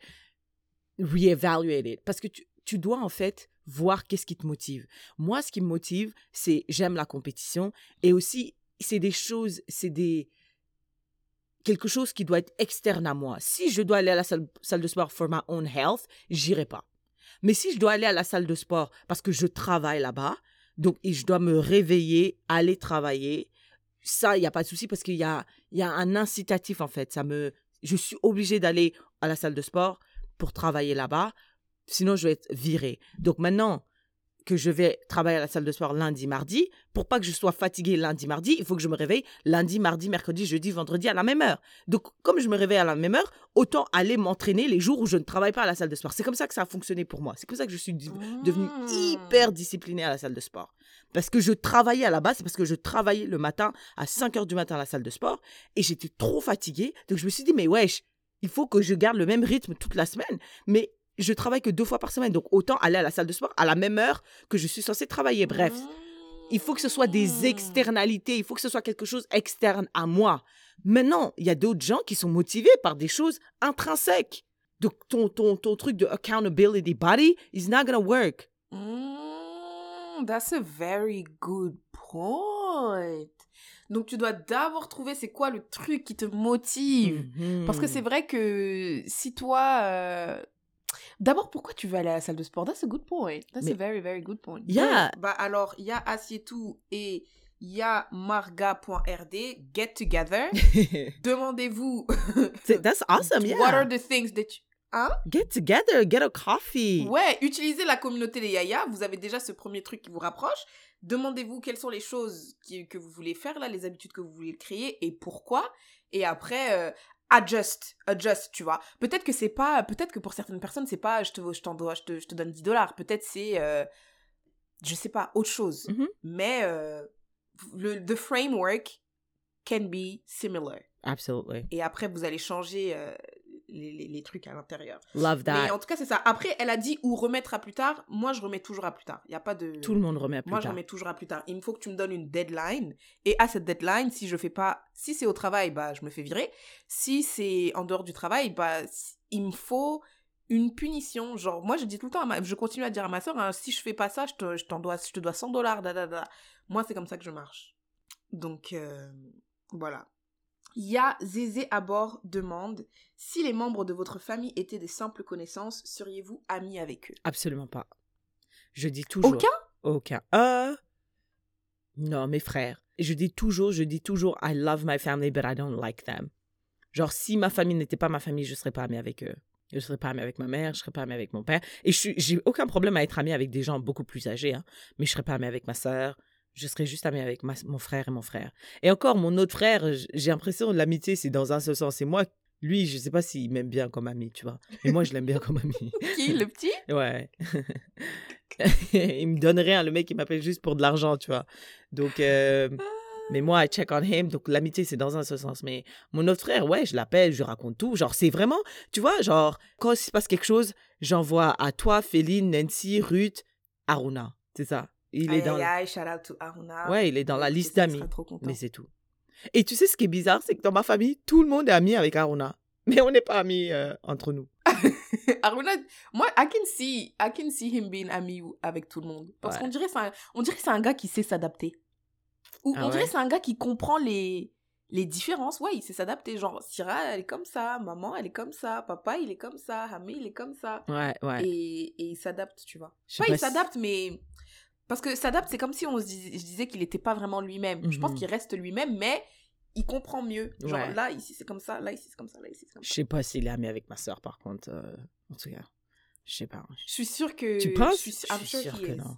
reevaluate it. Parce que tu, tu dois en fait voir qu'est-ce qui te motive. Moi, ce qui me motive, c'est j'aime la compétition et aussi c'est des choses, c'est des quelque chose qui doit être externe à moi. Si je dois aller à la salle, salle de sport for my own health, j'irai pas. Mais si je dois aller à la salle de sport parce que je travaille là-bas, donc je dois me réveiller, aller travailler, ça, il n'y a pas de souci parce qu'il y a, y a un incitatif en fait. Ça me, je suis obligée d'aller à la salle de sport pour travailler là-bas, sinon je vais être virée. Donc maintenant que je vais travailler à la salle de sport lundi, mardi, pour pas que je sois fatiguée lundi, mardi, il faut que je me réveille lundi, mardi, mercredi, jeudi, vendredi à la même heure. Donc comme je me réveille à la même heure, autant aller m'entraîner les jours où je ne travaille pas à la salle de sport. C'est comme ça que ça a fonctionné pour moi. C'est comme ça que je suis devenue Mmh. hyper disciplinée à la salle de sport. Parce que je travaillais à la base, c'est parce que je travaillais le matin à 5 heures du matin à la salle de sport et j'étais trop fatiguée. Donc je me suis dit, mais wesh, il faut que je garde le même rythme toute la semaine. Mais je travaille que deux fois par semaine. Donc autant aller à la salle de sport à la même heure que je suis censée travailler. Bref, il faut que ce soit des externalités. Il faut que ce soit quelque chose externe à moi. Maintenant, il y a d'autres gens qui sont motivés par des choses intrinsèques. Donc ton, ton, ton truc de accountability body is not gonna work. Mm, that's a very good point. Donc tu dois d'abord trouver c'est quoi le truc qui te motive. Parce que c'est Mhm. vrai que si toi... euh, D'abord, pourquoi tu veux aller à la salle de sport? That's a good point. That's Mais- a very, very good point. Yeah. Bah alors, il y a Assietou et il y a marga.rd, get together. Demandez-vous... That's awesome, yeah. What are the things that you... Get together, get a coffee. Ouais, utilisez la communauté des Yaya. Vous avez déjà ce premier truc qui vous rapproche. Demandez-vous quelles sont les choses qui- que vous voulez faire, là, les habitudes que vous voulez créer et pourquoi. Et après, euh, adjust, adjust, tu vois. Peut-être que c'est pas, peut-être que pour certaines personnes, c'est pas, je te, je t'en dois, je te, je te donne 10 dollars. Peut-être c'est, euh, je sais pas, autre chose. Mhm. Mais, euh, le, the framework can be similar. Absolutely. Et après, vous allez changer euh, les, les- les trucs à l'intérieur. Love Mais that. en tout cas, c'est ça. Après, elle a dit ou remettre à plus tard. Moi, je remets toujours à plus tard. Il n'y a pas de. Tout le monde remet à plus Moi, je tard. remets toujours à plus tard. Il me faut que tu me donnes une deadline. Et à cette deadline, si je fais pas, si c'est au travail, bah, je me fais virer. Si c'est en dehors du travail, bah, il me faut une punition. Genre, moi, je dis tout le temps, ma- je continue à dire à ma soeur, si je fais pas ça, je te, je dois, je te dois 100 dollars. Moi, c'est comme ça que je marche. Donc, euh, voilà. Ya Zézé à bord demande si les membres de votre famille étaient des simples connaissances, seriez-vous amis avec eux? Absolument pas. Je dis toujours. Aucun? Aucun. Euh, Non, mes frères. Je dis toujours, je dis toujours, I love my family, but I don't like them. Genre, si ma famille n'était pas ma famille, je serais pas amie avec eux. Je serais pas amie avec ma mère, je serais pas amie avec mon père. Et je j'ai aucun problème à être amie avec des gens beaucoup plus âgés, hein. mais je serais pas amie avec ma sœur. Je serais juste amie avec ma- mon frère et mon frère. Et encore, mon autre frère, j'ai l'impression que l'amitié, c'est dans un seul sens. Et moi, lui, je sais pas s'il m'aime bien comme ami, tu vois. Mais moi, je l'aime bien comme ami. Qui, le petit? Ouais. il me donne rien, le mec, il m'appelle juste pour de l'argent, tu vois. Donc, euh, mais moi, I check on him. Donc, l'amitié, c'est dans un seul sens. Mais mon autre frère, ouais, je l'appelle, je raconte tout. Genre, c'est vraiment, tu vois, genre, quand il se passe quelque chose, j'envoie à toi, Féline, Nancy, Ruth, Aruna. C'est ça. Il est dans, aïe, aïe, shout out to Aruna. ouais, il est dans la liste d'amis. Mais c'est tout. Et tu sais ce qui est bizarre, c'est que dans ma famille, tout le monde est ami avec Aruna. Mais on n'est pas amis euh, entre nous. Aruna, moi, I can see, I can see him being ami avec tout le monde. Parce Ouais. qu'on dirait, c'est un- on dirait que c'est un gars qui sait s'adapter. Ou Ah on dirait que c'est un gars qui comprend les, les différences. Ouais, il sait s'adapter. Genre, Syrah, elle est comme ça. Maman, elle est comme ça. Papa, il est comme ça. Hamé, il est comme ça. Ouais, ouais. Et, et il s'adapte, tu vois. Je sais pas il si- s'adapte, mais. Parce que s'adapte, c'est comme si on se dis- je disais qu'il n'était pas vraiment lui-même. Je pense Mhm. qu'il reste lui-même, mais il comprend mieux. Genre Ouais. là, ici c'est comme ça, là, ici c'est comme ça, là, ici c'est comme ça. Je sais pas s'il est ami avec ma soeur, par contre. euh, en tout cas, je sais pas. Je suis sûre que. Tu penses? Je suis, Je I'm suis sure sûre he que is. non.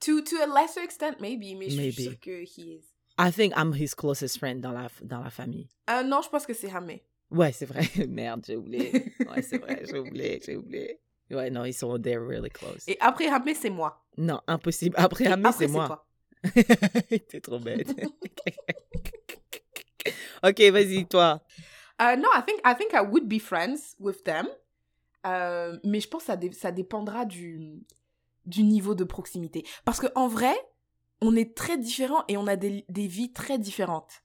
To, to a lesser extent, maybe, mais je Maybe. suis sûre que he is. I think I'm his closest friend dans la, dans la famille. Euh, non, je pense que c'est Hamé. Ouais, c'est vrai. Merde, j'ai oublié. Ouais, c'est vrai, j'ai oublié, j'ai oublié. Ouais, non, ils sont they're really close. Et après Hamé, c'est moi. Non, impossible. Après Amé, c'est moi. T'es trop bête. ok, vas-y, toi. Euh, non, I think, I think I would be friends with them. Euh, mais je pense que ça, dé- ça dépendra du, du niveau de proximité. Parce qu'en vrai, on est très différents et on a des, des vies très différentes.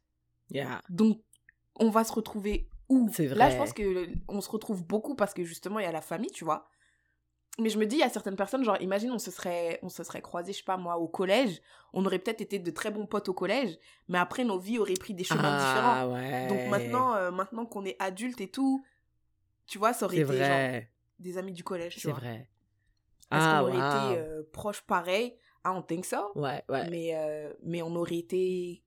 Yeah. Donc, on va se retrouver où? C'est Là, je pense que le- on se retrouve beaucoup parce que justement, il y a la famille, tu vois. Mais je me dis, il y a certaines personnes, genre, imagine, on se serait, on se serait croisés, je sais pas moi, au collège. On aurait peut-être été de très bons potes au collège, mais après, nos vies auraient pris des chemins différents. Ah ouais. Donc maintenant, euh, maintenant qu'on est adulte et tout, tu vois, ça aurait c'est été genre, vrai. des amis du collège, tu C'est vois. vrai. Est-ce Ah, qu'on aurait wow. été euh, proches pareil I don't think so. Ouais, ouais. Mais, euh, mais on aurait été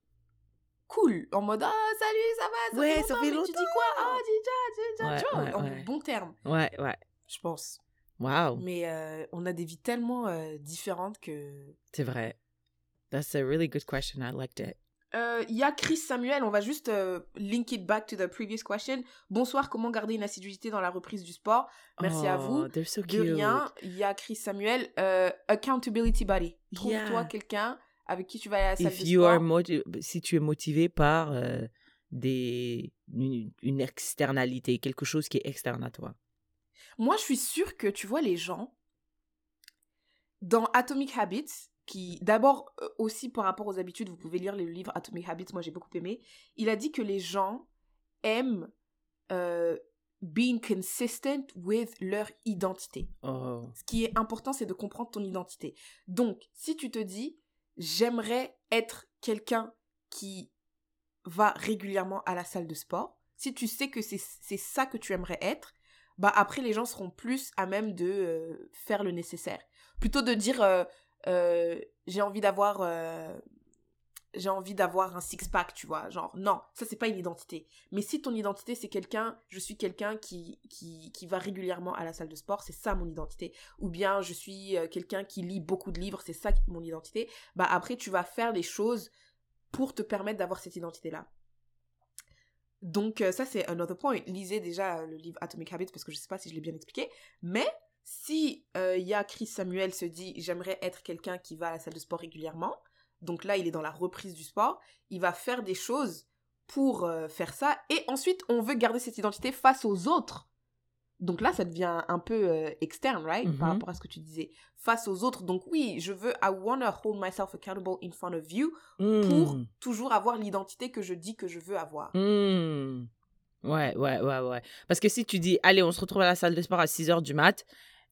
cool. En mode, ah, salut, ça va, ça Ouais, fait ça longtemps, fait mais Tu dis quoi? Ah, déjà, déjà, Ouais, tu vois, ouais, en bon terme, Ouais, ouais. je pense. Wow. Mais euh, on a des vies tellement euh, différentes que... C'est vrai. That's a really good question. I liked it. Euh, Il y a Chris Samuel, on va juste link it back to the previous question. Bonsoir, comment garder une assiduité dans la reprise du sport? Merci à vous. Oh, They're so De cute. rien, il y a Chris Samuel, accountability buddy. Trouve-toi Yeah. quelqu'un avec qui tu vas à la salle If de you sport. are moti- si tu es motivé par des une, une externalité, quelque chose qui est externe à toi. Moi, je suis sûre que tu vois les gens dans Atomic Habits, qui d'abord euh, aussi par rapport aux habitudes, vous pouvez lire le livre Atomic Habits, moi j'ai beaucoup aimé. Il a dit que les gens aiment euh, being consistent with leur identité. Oh. Ce qui est important, c'est de comprendre ton identité. Donc, si tu te dis, j'aimerais être quelqu'un qui va régulièrement à la salle de sport, si tu sais que c'est c'est ça que tu aimerais être, bah après les gens seront plus à même de euh, faire le nécessaire. Plutôt de dire, euh, euh, j'ai envie d'avoir... j'ai envie d'avoir un six-pack, tu vois. Genre, non, ça, c'est pas une identité. Mais si ton identité, c'est quelqu'un, je suis quelqu'un qui, qui, qui va régulièrement à la salle de sport, c'est ça mon identité. Ou bien, je suis quelqu'un qui lit beaucoup de livres, c'est ça mon identité. Bah, après, tu vas faire des choses pour te permettre d'avoir cette identité-là. Donc, euh, ça, c'est autre point. Lisez déjà euh, le livre Atomic Habits parce que je sais pas si je l'ai bien expliqué. Mais si euh, il y a Chris Samuel se dit j'aimerais être quelqu'un qui va à la salle de sport régulièrement, Donc là, il est dans la reprise du sport. Il va faire des choses pour faire ça. Et ensuite, on veut garder cette identité face aux autres. Donc là, ça devient un peu euh, externe, right? Par Mhm. rapport à ce que tu disais. Face aux autres. Donc oui, je veux, I wanna hold myself accountable in front of you pour Hmm. toujours avoir l'identité que je dis que je veux avoir. Hmm. Ouais, ouais, ouais, ouais. Parce que si tu dis, allez, on se retrouve à la salle de sport à 6 heures du mat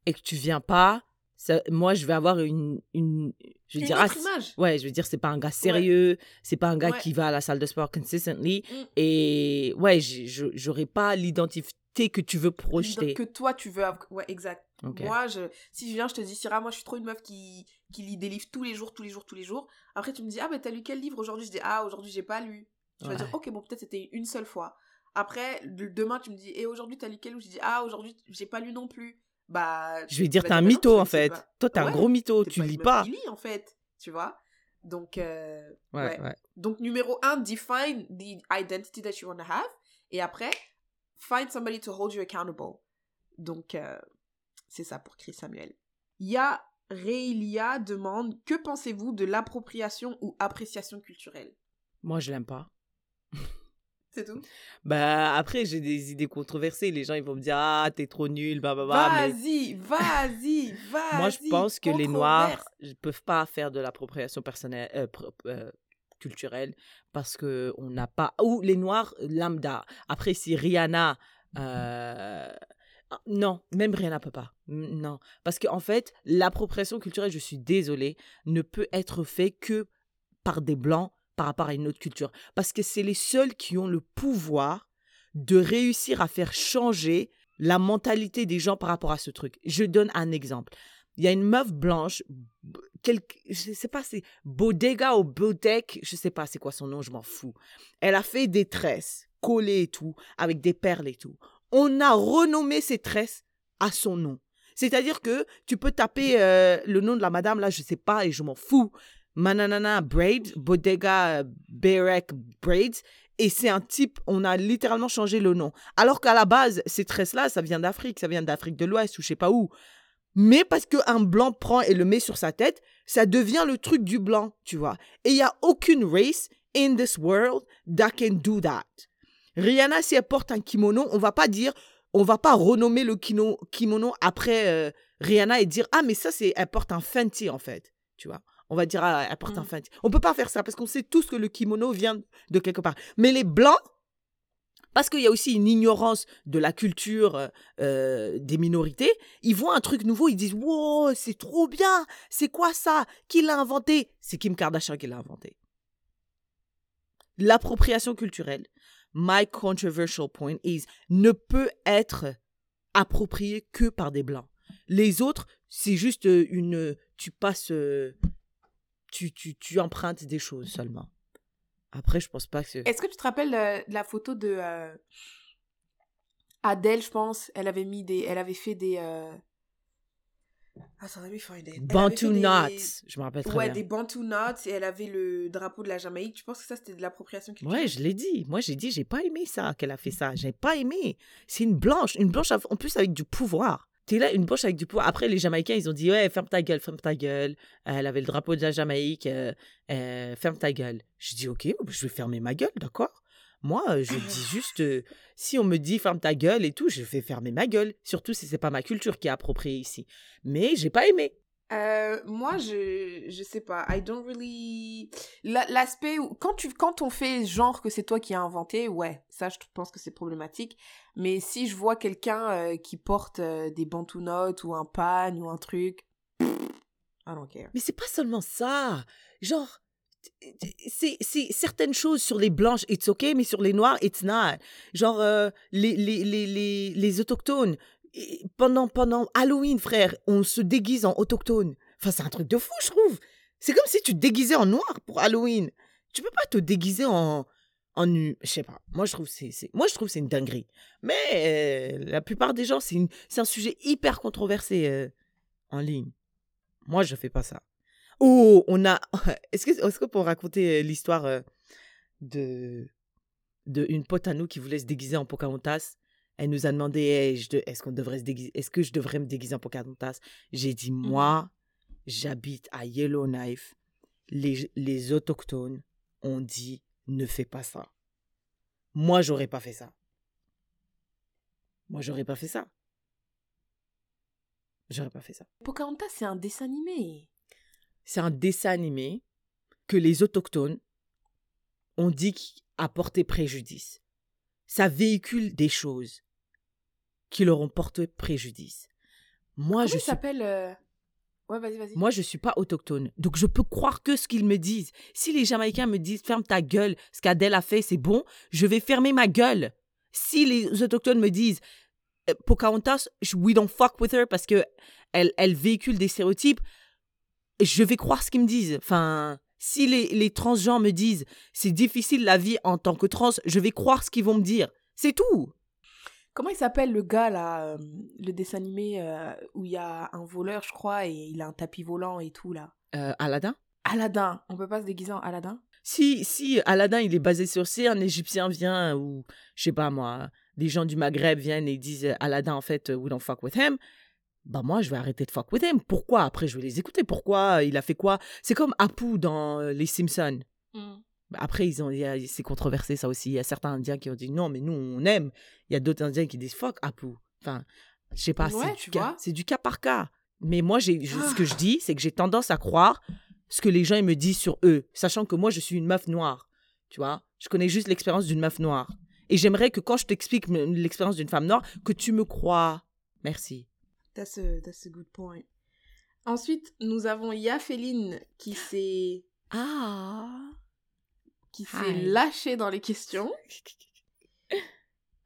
et que tu viens pas, ça, moi, je vais avoir une. une je vais Une dire, autre c'est- image. Ouais, je veux dire, c'est pas un gars sérieux, c'est pas un gars Ouais. qui va à la salle de sport consistently. Mm. Et ouais, j'aurais pas l'identité que tu veux projeter. Que toi, tu veux avoir. Ouais, exact. Moi, je, si je viens, je te dis, Syrah, moi, je suis trop une meuf qui, qui lit des livres tous les jours, tous les jours, tous les jours. Après, tu me dis, ah, mais t'as lu quel livre aujourd'hui? Je dis, ah, aujourd'hui, j'ai pas lu. Tu vas Ouais. dire, ok, bon, peut-être c'était une seule fois. Après, demain, tu me dis, et aujourd'hui, t'as lu quel livre? Je dis, ah, aujourd'hui, j'ai pas lu non plus. Bah. Je vais dire, tu t'es vas un non, mytho tu en fait. pas. Toi, t'es un gros mytho, tu lis pas. qui lit, en fait. Tu vois Donc, euh, Ouais, ouais. donc, numéro un, define the identity that you want to have. Et après, find somebody to hold you accountable. Donc, euh, c'est ça pour Chris Samuel. Ya Reilia demande Que pensez-vous de l'appropriation ou appréciation culturelle? Moi, je l'aime pas. C'est tout? Bah, après, j'ai des idées controversées. Les gens, ils vont me dire, ah, t'es trop nul, bah, bah, bah. mais- Vas-y, vas-y, vas-y. Moi, je pense que les Noirs ne peuvent pas faire de l'appropriation personnelle, euh, euh, culturelle, parce que on n'a pas. Ou les Noirs lambda. Après, si Rihanna. euh, ah, Non, même Rihanna peut pas. Non. Parce qu'en en fait, l'appropriation culturelle, je suis désolée, ne peut être fait que par des Blancs par rapport à une autre culture. Parce que c'est les seuls qui ont le pouvoir de réussir à faire changer la mentalité des gens par rapport à ce truc. Je donne un exemple. Il y a une meuf blanche, quelque, je sais pas, c'est Bodega ou Bodek, je sais pas c'est quoi son nom, je m'en fous. Elle a fait des tresses collées et tout, avec des perles et tout. On a renommé ces tresses à son nom. C'est-à-dire que tu peux taper euh, le nom de la madame, là, je sais pas, et je m'en fous. Mananana Braid, Bodega Berek Braids, et c'est un type, on a littéralement changé le nom. Alors qu'à la base, ces tresses-là, ça vient d'Afrique, ça vient d'Afrique de l'Ouest ou je sais pas où. Mais parce qu'un blanc prend et le met sur sa tête, ça devient le truc du blanc, tu vois. Et il n'y a aucune race in this world that can do that. Rihanna, si elle porte un kimono, on va pas dire, on va pas renommer le kino- kimono après euh, Rihanna et dire, ah, mais ça, c'est, elle porte un Fenty, en fait, tu vois. On va dire, ah, elle porte un Mm. Fenty. On peut pas faire ça parce qu'on sait tous que le kimono vient de quelque part. Mais les blancs, parce qu'il y a aussi une ignorance de la culture euh, euh, des minorités, ils voient un truc nouveau, ils disent Wow, c'est trop bien, c'est quoi ça Qui l'a inventé? C'est Kim Kardashian qui l'a inventé. L'appropriation culturelle, my controversial point is, ne peut être appropriée que par des blancs. Les autres, c'est juste euh, une. Tu passes. Tu, tu, tu empruntes des choses seulement. Après, je pense pas que. Est-ce que tu te rappelles euh, de la photo de euh, Adèle, je pense? Elle avait mis des. Elle avait fait des. Euh... Attends, let me find it. Bantu fait des- Knots, je me rappelle très Ouais, bien. des Bantu Knots et elle avait le drapeau de la Jamaïque. Tu penses que ça c'était de l'appropriation culturelle Ouais, je l'ai dit. Moi, j'ai dit, j'ai pas aimé ça qu'elle a fait ça. J'ai pas aimé. C'est une blanche, une blanche en plus avec du pouvoir. T'es là, une blanche avec du pouvoir. Après, les Jamaïcains, ils ont dit, ouais, ferme ta gueule, ferme ta gueule. Euh, Elle avait le drapeau de la Jamaïque, euh, euh, ferme ta gueule. Je dis, ok, je vais fermer ma gueule, d'accord Moi, je dis juste, euh, si on me dit ferme ta gueule et tout, je vais fermer ma gueule. Surtout si c'est pas ma culture qui est appropriée ici. Mais j'ai pas aimé. Euh, moi, je, je sais pas. I don't really. La- L'aspect où. Quand, tu, quand on fait genre que c'est toi qui as inventé, ouais, ça, je pense que c'est problématique. Mais si je vois quelqu'un euh, qui porte euh, des bantu notes ou un pan ou un truc. I don't care. Mais c'est pas seulement ça. Genre, c'est certaines choses sur les blanches, it's okay, mais sur les noirs, it's not. Genre, euh, les, les, les, les autochtones, pendant, pendant Halloween, frère, on se déguise en autochtone. Enfin, c'est un truc de fou, je trouve. C'est comme si tu te déguisais en noir pour Halloween. Tu peux pas te déguiser en. en nu. Je sais pas. Moi, je trouve que c'est moi je trouve que c'est une dinguerie. Mais euh, la plupart des gens, c'est une- c'est un sujet hyper controversé euh, en ligne. Moi, je fais pas ça. Oh, on a. Est-ce que est-ce qu'on peut raconter euh, l'histoire de de une pote à nous qui voulait se déguiser en Pocahontas? Elle nous a demandé Hey, je de- est-ce qu'on devrait se déguiser Est-ce que je devrais me déguiser en Pocahontas? J'ai dit Mhm. moi, j'habite à Yellowknife. les, les autochtones ont dit ne fais pas ça. Moi, j'aurais pas fait ça. Moi, j'aurais pas fait ça. J'aurais pas fait ça. Pocahontas, c'est un dessin animé. C'est un dessin animé que les autochtones ont dit qui a porté préjudice. Ça véhicule des choses qui leur ont porté préjudice. Moi, Comment je suis s'appelle euh, Ouais, vas-y, vas-y. Moi, je suis pas autochtone. Donc, je peux croire que ce qu'ils me disent. Si les Jamaïcains me disent ferme ta gueule, ce qu'Adèle a fait, c'est bon, je vais fermer ma gueule. Si les autochtones me disent euh, Pocahontas, we don't fuck with her parce que elle, elle véhicule des stéréotypes, je vais croire ce qu'ils me disent. Enfin, si les, les transgenres me disent c'est difficile la vie en tant que trans, je vais croire ce qu'ils vont me dire. C'est tout. Comment il s'appelle le gars là, euh, le dessin animé euh, où il y a un voleur, je crois, et il a un tapis volant et tout là? Euh, Aladdin? Aladdin. On peut pas se déguiser en Aladdin? Si, si Aladdin, il est basé sur si un Égyptien vient ou, je sais pas moi, des gens du Maghreb viennent et disent euh, Aladdin, en fait, we don't fuck with him, bah moi, je vais arrêter de fuck with him. Pourquoi? Après, je vais les écouter. Pourquoi? Il a fait quoi? C'est comme Apu dans Les Simpsons. Bah, Après, ils ont, il y a- c'est controversé ça aussi. Il y a certains Indiens qui ont dit non, mais nous, on aime. Il y a d'autres Indiens qui disent fuck Apu. Enfin, je sais pas, Ouais, c'est, du cas, vois. c'est du cas par cas. Mais moi, j'ai, je- ce que je Ah. dis, c'est que j'ai tendance à croire ce que les gens ils me disent sur eux, sachant que moi, je suis une meuf noire. Tu vois Je connais juste l'expérience d'une meuf noire. Et j'aimerais que quand je t'explique l'expérience d'une femme noire, que tu me crois. Merci. That's a, that's a good point. Ensuite, nous avons Yafeline qui s'est Ah qui s'est Hi. lâchée dans les questions.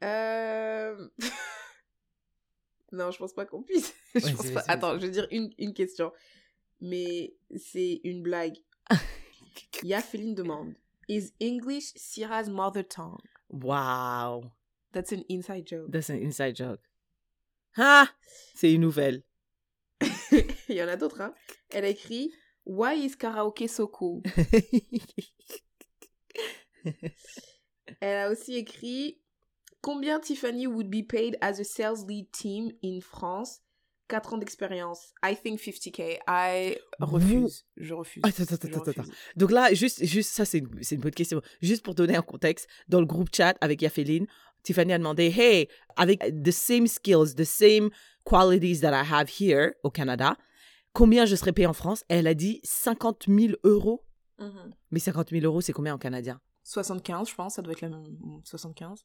Euh... non, je pense pas qu'on puisse. je pense pas. Attends, je veux dire une, une question. Mais c'est une blague. Yafeline demande Is English Syrah's mother tongue? Wow. That's an inside joke. That's an inside joke. Ah C'est une nouvelle. Il y en a d'autres, hein. Elle a écrit Why is karaoke so cool? Elle a aussi écrit Combien Tiffany would be paid as a sales lead team in France? 4 ans d'expérience. I think 50k. I refuse. Je refuse. Attends, attends, Je attends, attends. refuse. Donc là, juste, juste ça, c'est une, une bonne question. Juste pour donner un contexte, dans le groupe chat avec Yafeline, Tiffany a demandé Hey, avec the same skills, the same qualities that I have here au Canada, combien je serais payée en France Elle a dit 50 000 euros. Mhm. Mais 50 000 euros, c'est combien en canadien? 75, je pense. Ça doit être la même. 75.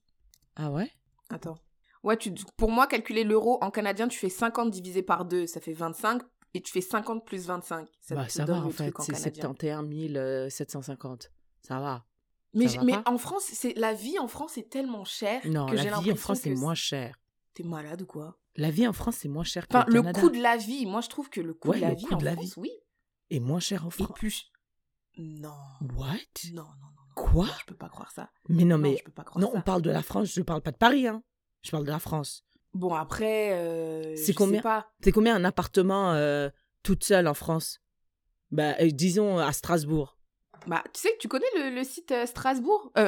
Ah ouais? Attends. Ouais, tu, pour moi, calculer l'euro en canadien, tu fais 50 divisé par 2, ça fait 25. Et tu fais 50 plus 25. Ça Bah, ça va, en fait. C'est canadien. 71 750. Ça va. Mais, Ça va mais en France, c'est la vie en France est tellement chère Non, que j'ai la vie en France, que moins cher. T'es malade ou quoi? La vie en France, c'est moins cher Enfin, qu'au le Canada. coût de la vie, moi je trouve que le coût Ouais, de la le vie coût en de la France, oui, Et moins cher en est France. plus. Non. What? Non, non, non. Quoi? Je peux pas croire ça. Mais non, Non, mais je peux pas croire Non, ça. on parle de la France, je parle pas de Paris, hein. Je parle de la France. Bon, après, euh, C'est combien. C'est combien un appartement euh, toute seule en France? Bah, euh, disons à Strasbourg. Bah, tu sais, tu connais le, le site euh, Strasbourg?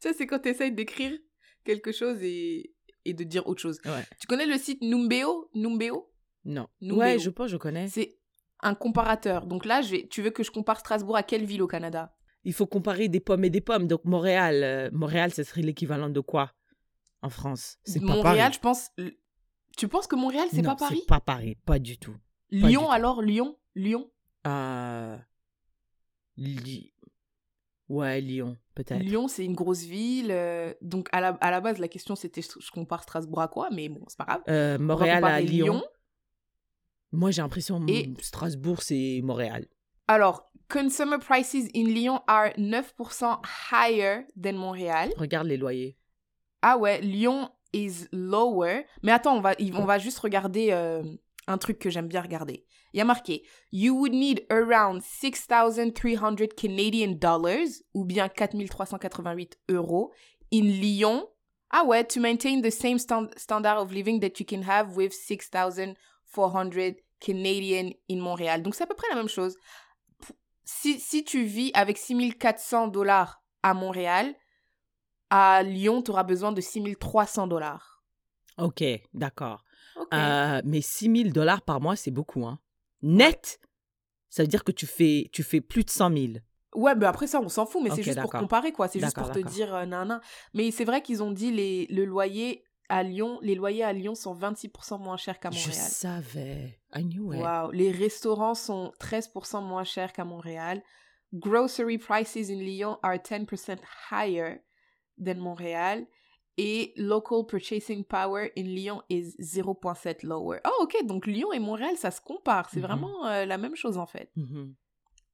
Ça, c'est quand tu essayes d'écrire quelque chose et, et de dire autre chose. Ouais. Tu connais le site Numbeo? Numbeo? Non. Numbeo. Ouais, je pense, je connais. C'est un comparateur. Donc là, je vais... tu veux que je compare Strasbourg à quelle ville au Canada? Il faut comparer des pommes et des pommes. Donc Montréal, euh, Montréal, ce serait l'équivalent de quoi en France? C'est pas Montréal, Paris. je pense. Tu penses que Montréal, c'est pas Paris? pas Paris, pas du tout. Lyon, alors Lyon? Lyon? Euh... Li- Ouais, Lyon, peut-être. Lyon, c'est une grosse ville. euh, donc à la, à la base, la question c'était je, compare Strasbourg à quoi? Mais bon, c'est pas grave. Euh, Montréal à Lyon. Moi, j'ai l'impression Et- mm, Strasbourg, c'est Montréal. Alors, consumer prices in Lyon are 9% higher than Montréal. Regarde les loyers. Ah ouais, Lyon is lower. Mais attends, on va, on va juste regarder euh, un truc que j'aime bien regarder. Il y a marqué You would need around 6,300 Canadian dollars ou bien 4,388 euros in Lyon. Ah ouais, to maintain the same stand- standard of living that you can have with 6,400 Canadian in Montréal. Donc c'est à peu près la même chose. Si, si tu vis avec 6,400 dollars à Montréal, à Lyon, tu auras besoin de 6300 dollars. Ok, d'accord. Ok. Ok. Euh, mais 6 000 dollars par mois, c'est beaucoup. Hein. Net, ça veut dire que tu fais, tu fais plus de 100 000. Ouais, mais après ça, on s'en fout, mais c'est juste pour comparer, quoi. C'est juste pour te dire, euh, nan, nan. Mais c'est vrai qu'ils ont dit les, le loyer à Lyon, les loyers à Lyon sont 26% moins chers qu'à Je Montréal. savais. I knew it. Wow. Les restaurants sont 13% moins chers qu'à Montréal. Grocery prices in Lyon are 10% higher than Montréal. Et local purchasing power in Lyon is 0.7 lower. Oh, ok. Donc Lyon et Montréal, ça se compare. C'est Mhm. vraiment euh, la même chose, en fait. Mhm.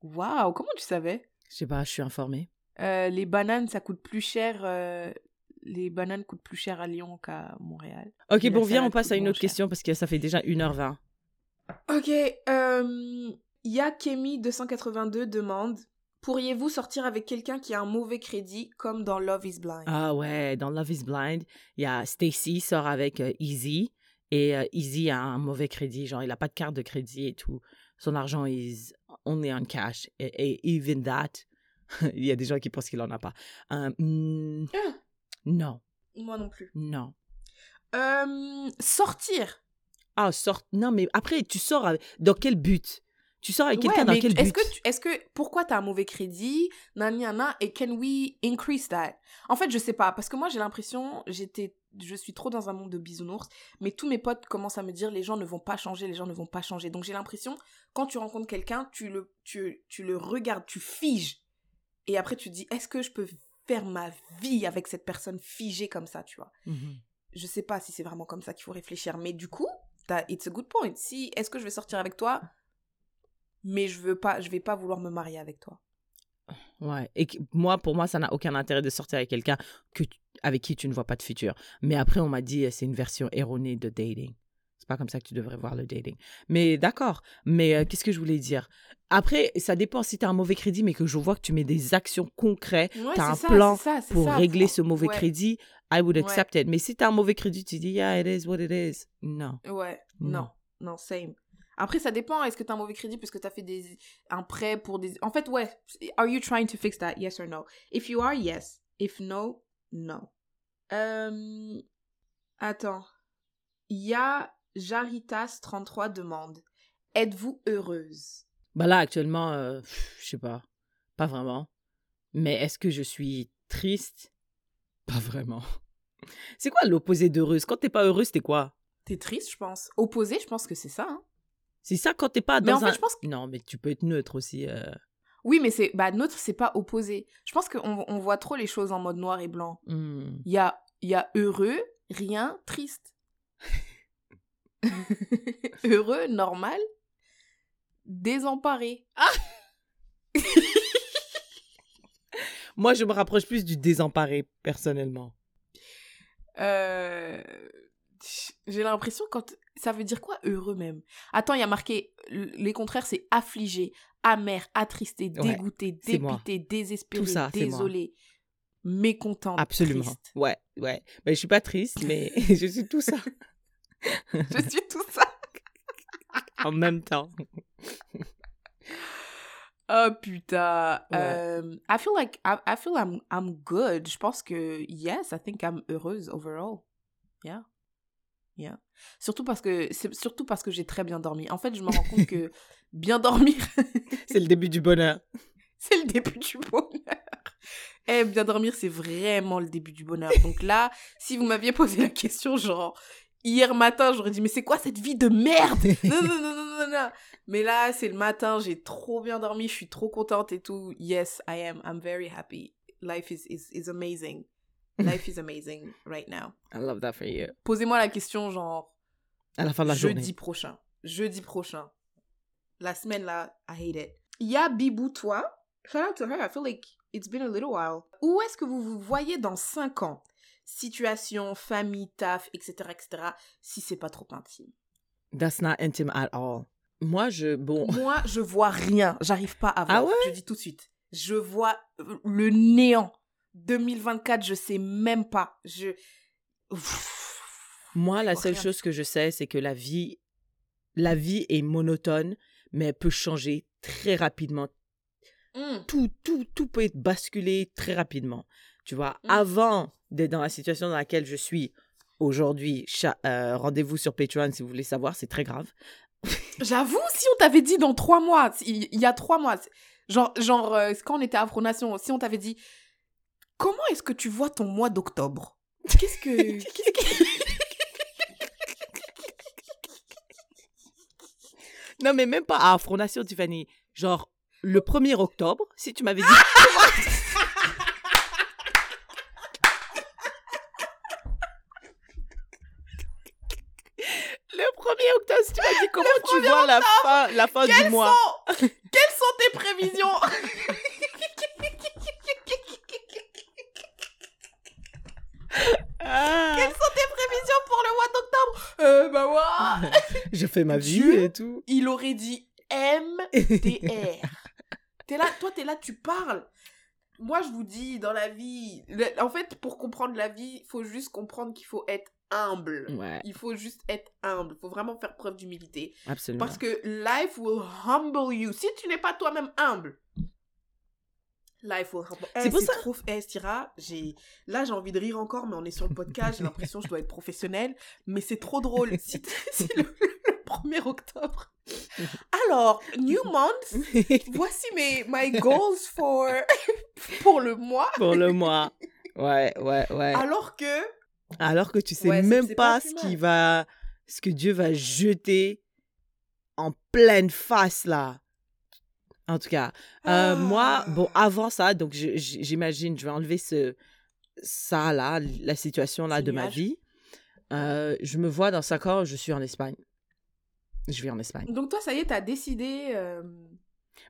Wow. Comment tu savais? Je sais pas, je suis informée. Euh, les bananes, ça coûte plus cher. euh, les bananes coûtent plus cher à Lyon qu'à Montréal. Ok, bon, viens, on passe à une autre cher. question parce que ça fait déjà 1h20. Ok. euh, Yakemi282 demande Pourriez-vous sortir avec quelqu'un qui a un mauvais crédit comme dans Love is Blind? Ah ouais, dans Love is Blind, il y a Stacy sort avec euh, Easy et euh, Easy a un mauvais crédit, genre il a pas de carte de crédit et tout. Son argent is only on cash et, et even that, il y a des gens qui pensent qu'il en a pas. Ah. Non, Moi non plus. non. Euh, sortir. Ah sort, non mais après tu sors avec- dans quel but? Tu sors avec Ouais, quelqu'un dans quel but? est-ce que, tu- est-ce que, pourquoi t'as un mauvais crédit, nana, et can we increase that? En fait, je sais pas, parce que moi j'ai l'impression, j'étais, je suis trop dans un monde de bisounours, mais tous mes potes commencent à me dire les gens ne vont pas changer, les gens ne vont pas changer. Donc j'ai l'impression, quand tu rencontres quelqu'un, tu le, tu, tu le regardes, tu figes, et après tu te dis, est-ce que je peux faire ma vie avec cette personne figée comme ça, tu vois Mhm. je sais pas si c'est vraiment comme ça qu'il faut réfléchir. Mais du coup, t'as- it's a good point. Si, est-ce que je vais sortir avec toi, mais je veux pas, je vais pas vouloir me marier avec toi. Ouais. Et moi, pour moi, ça n'a aucun intérêt de sortir avec quelqu'un que tu- avec qui tu ne vois pas de futur. Mais après, on m'a dit, euh, c'est une version erronée de dating. C'est pas comme ça que tu devrais voir le dating. Mais d'accord. Mais euh, qu'est-ce que je voulais dire? Après, ça dépend si tu as un mauvais crédit, mais que je vois que tu mets des actions concrètes Ouais, T'as c'est un ça, plan ça, pour ça. régler ce mauvais Ouais. crédit, I would Ouais. accept it. Mais si tu as un mauvais crédit, tu dis, yeah, it is what it is. Non. Ouais, Non. non, non, same. Après, ça dépend. Est-ce que t'as un mauvais crédit parce que t'as fait des, un prêt pour des. En fait, ouais. Are you trying to fix that? Yes or no? If you are, yes. If no, no. Euh... Attends. Il y a Jaritas33 demande Êtes-vous heureuse? Bah là, actuellement, euh, je sais pas. Pas vraiment. Mais est-ce que je suis triste? Pas vraiment. C'est quoi l'opposé d'heureuse Quand t'es pas heureuse, t'es quoi? T'es triste, je pense. Opposé, je pense que c'est ça. hein. C'est ça quand t'es pas Mais dans en fait, un... je pense Non, mais tu peux être neutre aussi. euh. Oui, mais c'est. Bah, neutre, c'est pas opposé. Je pense qu'on on voit trop les choses en mode noir et blanc. Hmm. Il y a, il y a heureux, rien, triste. heureux, normal, désemparé. Moi, je me rapproche plus du désemparé, personnellement. Euh, J'ai l'impression quand. Ça veut dire quoi, heureux même? Attends, il y a marqué. Les contraires, c'est affligé, amer, attristé, dégoûté, dépité, désespéré, ça, désolé, mécontent, Absolument. triste. Ouais, ouais. Mais je suis pas triste, mais je suis tout ça Je suis tout ça. en même temps. Oh putain. Ouais. Euh, I feel like I, I feel I'm I'm good. Je pense que yes, I think I'm heureuse overall. Yeah. Yeah. Surtout parce que c'est surtout parce que j'ai très bien dormi. En fait, je me rends compte que bien dormir, C'est le début du bonheur. c'est le début du bonheur. Eh, bien dormir, c'est vraiment le début du bonheur. Donc là, si vous m'aviez posé la question, genre, hier matin, j'aurais dit, mais c'est quoi cette vie de merde? Non, non, non, non, non, non. Mais là, c'est le matin, j'ai trop bien dormi, je suis trop contente et tout. Yes, I am. I'm very happy. Life is, is, is amazing. Life is amazing right now. I love that for you. Posez-moi la question, genre, À la fin de la jeudi journée. prochain. Jeudi prochain. La semaine là, I hate it. Il y a Bibou, toi. Shout out to her. I feel like it's been a little while. Où est-ce que vous vous voyez dans 5 ans? Situation, famille, taf, etc., etc. Si c'est pas trop intime. That's not intime at all. Moi, je... Bon... Moi, je vois rien. J'arrive pas à voir. Ah ouais? Je dis tout de suite. Je vois euh, le néant. 2024, je sais même pas. Je. Moi, la seule rien. chose que je sais, c'est que la vie, la vie est monotone, mais elle peut changer très rapidement. Hmm. Tout, tout, tout peut être basculé très rapidement. Tu vois, Mm. avant dans la situation dans laquelle je suis aujourd'hui, euh, rendez-vous sur Patreon si vous voulez savoir, c'est très grave. J'avoue, si on t'avait dit dans trois mois, il y a trois mois, genre, genre euh, quand on était à Afronation, si on t'avait dit comment est-ce que tu vois ton mois d'octobre? Qu'est-ce que. qu'est-ce que- Non, mais même pas à Fondation Tiffany. Genre, le 1er octobre, si tu m'avais dit. le 1er octobre, si tu m'as dit comment tu vois la fin, la fin du mois. sont, quelles sont tes prévisions? Ah, Quelles sont tes prévisions pour le mois d'octobre? Euh, bah ouais. je fais ma vie Dieu. et tout. Il aurait dit MDR. T'es là, toi, t'es là, tu parles. Moi, je vous dis, dans la vie, en fait, pour comprendre la vie, il faut juste comprendre qu'il faut être humble. Ouais, Il faut juste être humble. Il faut vraiment faire preuve d'humilité. absolument. Parce que life will humble you. Si tu n'es pas toi-même humble, life will humble. C'est Eh, pour ça- trop... Eh, Stira, j'ai... Là, j'ai envie de rire encore, mais on est sur le podcast. J'ai l'impression que je dois être professionnelle. Mais c'est trop drôle. Si c'est le, le 1er octobre. Alors, new month. Voici mes my goals for pour le mois. Pour le mois. Ouais, ouais, ouais. Alors que Alors que tu sais Ouais, même pas, pas ce qui va, ce que Dieu va jeter en pleine face là. En tout cas, euh, moi, Ah. bon, avant ça, donc je- j'imagine, je vais enlever ce, ça là, la situation là de ma vie. Euh, je me vois dans 5 ans, je suis en Espagne. Je vais en Espagne. donc toi, ça y est, t'as décidé. euh,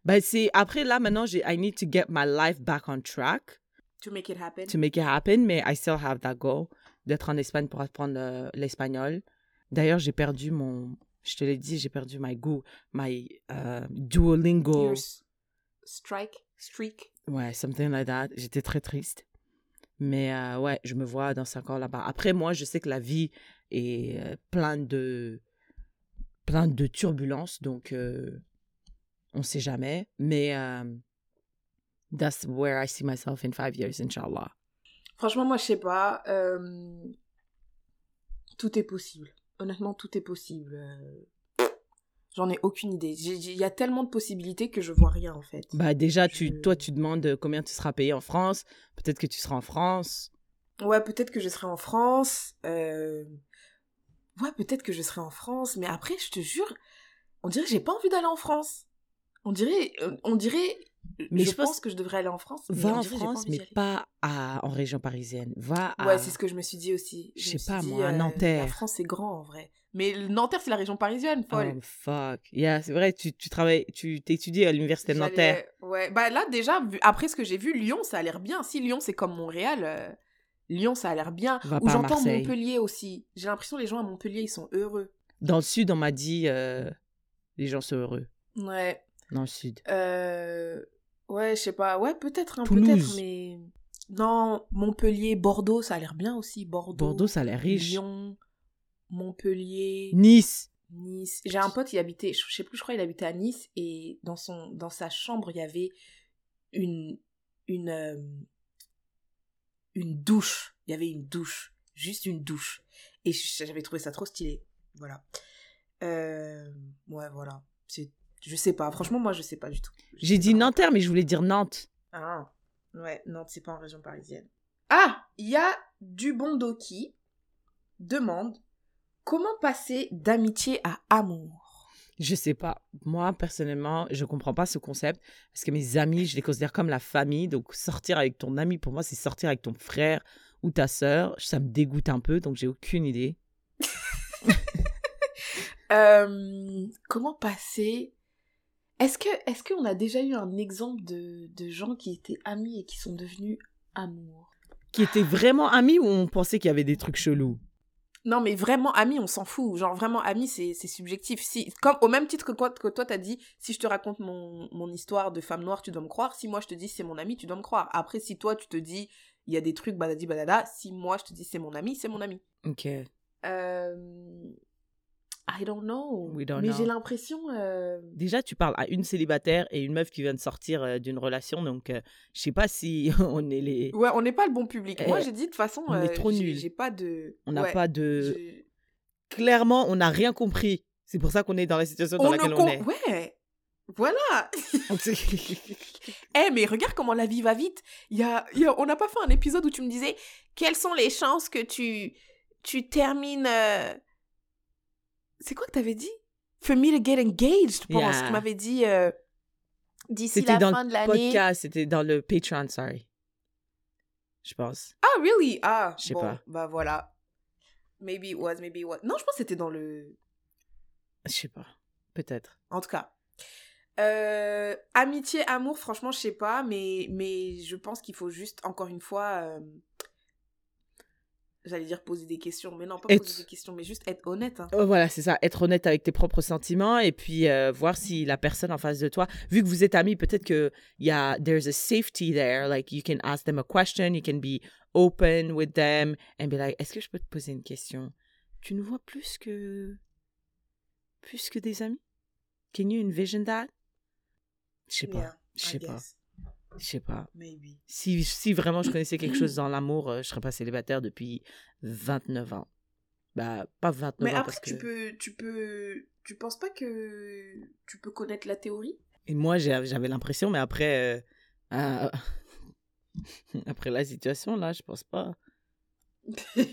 Ben, c'est après là maintenant, j'ai I need to get my life back on track. to make it happen. to make it happen, mais I still have that goal d'être en Espagne pour apprendre euh, l'espagnol. D'ailleurs, j'ai perdu mon, je te l'ai dit, j'ai perdu my go, my euh, Duolingo. Your strike, streak. Ouais, something like that. J'étais très triste. Mais euh, ouais, je me vois dans 5 ans là-bas. Après, moi, je sais que la vie est euh, pleine de, plein de turbulences, donc euh, on sait jamais. Mais that's where I see myself in five years, inshallah. Franchement, moi, je sais pas. euh, Tout est possible. Honnêtement, tout est possible. euh, J'en ai aucune idée. Il y a tellement de possibilités que je vois rien en fait. Bah déjà, tu, toi, tu demandes combien tu seras payé en France. Peut-être que tu seras en France. Ouais, peut-être que je serai en France. euh, Ouais, peut-être que je serai en France. Mais après, je te jure, on dirait que j'ai pas envie d'aller en France. On dirait, euh, on dirait. Mais je, je pense... pense- que je devrais aller en France. mais Va en dirait France, mais pas à, en région parisienne. Va à... Ouais, c'est ce que je me suis dit aussi. Je me sais pas, dit, moi, à euh, Nanterre. La France, c'est grand en vrai. Mais Nanterre, c'est la région parisienne, folle. Oh, fuck. Yeah, c'est vrai, tu, tu travailles, tu t'étudies à l'université de Nanterre. Ouais, bah là, déjà, vu- après ce que j'ai vu, Lyon, ça a l'air bien. Si Lyon, c'est comme Montréal, euh, Lyon, ça a l'air bien. Va Ou j'entends. Montpellier aussi. J'ai l'impression que les gens à Montpellier, ils sont heureux. Dans le sud, on m'a dit, euh, les gens sont heureux. Ouais. Dans le sud. Euh... Ouais, je sais pas. Ouais, peut-être, hein, Toulouse. peut-être, mais... Non, Montpellier, Bordeaux, ça a l'air bien aussi. Bordeaux, Bordeaux, ça a l'air riche. Lyon, Montpellier, Nice. Nice. J'ai un pote qui habitait, je sais plus, je crois, il habitait à Nice et dans son, dans sa chambre, il y avait une, une, euh, une douche. Il y avait une douche, juste une douche. Et j'avais trouvé ça trop stylé. Voilà. Euh, ouais, voilà. C'est, je sais pas. Franchement, moi, je sais pas du tout. J'ai dit. Nanterre, mais je voulais dire Nantes. Ah, ouais, Nantes, c'est pas en région parisienne. Ah, il y a Dubondo qui demande comment passer d'amitié à amour. Je sais pas. Moi, personnellement, je comprends pas ce concept parce que mes amis, je les considère comme la famille. Donc, sortir avec ton ami, pour moi, c'est sortir avec ton frère ou ta sœur. Ça me dégoûte un peu, donc j'ai aucune idée. Euh, comment passer Est-ce que est-ce qu'on a déjà eu un exemple de, de gens qui étaient amis et qui sont devenus amour Qui étaient vraiment amis ou on pensait qu'il y avait des trucs chelous? Non, mais vraiment amis, on s'en fout. Genre vraiment amis, c'est c'est subjectif. Si comme au même titre que toi, que toi t'as dit, si je te raconte mon, mon histoire de femme noire, tu dois me croire. Si moi je te dis c'est mon ami, tu dois me croire. Après, si toi tu te dis il y a des trucs badadi badada, si moi je te dis c'est mon ami, c'est mon ami. Ok. Euh, I don't know. We don't Mais j'ai l'impression. euh, Déjà, tu parles à une célibataire et une meuf qui vient de sortir euh, d'une relation, donc euh, je sais pas si on est les, Ouais, on n'est pas le bon public. Moi, Eh, j'ai dit de toute façon. on est euh, trop nuls. J'ai pas de. on n'a ouais, pas de, clairement, on n'a rien compris. C'est pour ça qu'on est dans la situation dans On laquelle on est. Ouais. Voilà. Eh, mais regarde comment la vie va vite. Y a, y a- on n'a pas fait un épisode où tu me disais quelles sont les chances que tu, tu termines. euh, C'est quoi que t'avais dit? For me to get engaged, je pense. Yeah. Tu m'avais dit euh, d'ici C'était la dans fin de le l'année. podcast, c'était dans le Patreon, sorry. Je pense. Ah, really? Ah, Je sais bon, pas. Bah voilà. Maybe it was, maybe it was. Non, je pense que c'était dans le. Je sais pas. Peut-être. En tout cas. Euh, amitié, amour, franchement, je sais pas, mais, mais je pense qu'il faut juste, encore une fois, euh, j'allais dire poser des questions, mais non, pas Être- poser des questions, mais juste être honnête. hein. Oh, voilà, c'est ça. Être honnête avec tes propres sentiments et puis euh, voir si la personne en face de toi, vu que vous êtes amis, peut-être que y a there's a safety there. Like you can ask them a question, you can be open with them and be like, est-ce que je peux te poser une question? Tu nous vois plus que plus que des amis? Can you envision that? Je sais pas. Je sais pas. Je sais pas. Maybe. Si, si vraiment je connaissais quelque chose dans l'amour, euh, je serais pas célibataire depuis 29 ans. Bah, pas 29 Mais ans après, parce que... tu peux, tu peux, tu penses pas que tu peux connaître la théorie? Et moi, j'avais l'impression, mais après, euh, après la situation, là, je pense pas.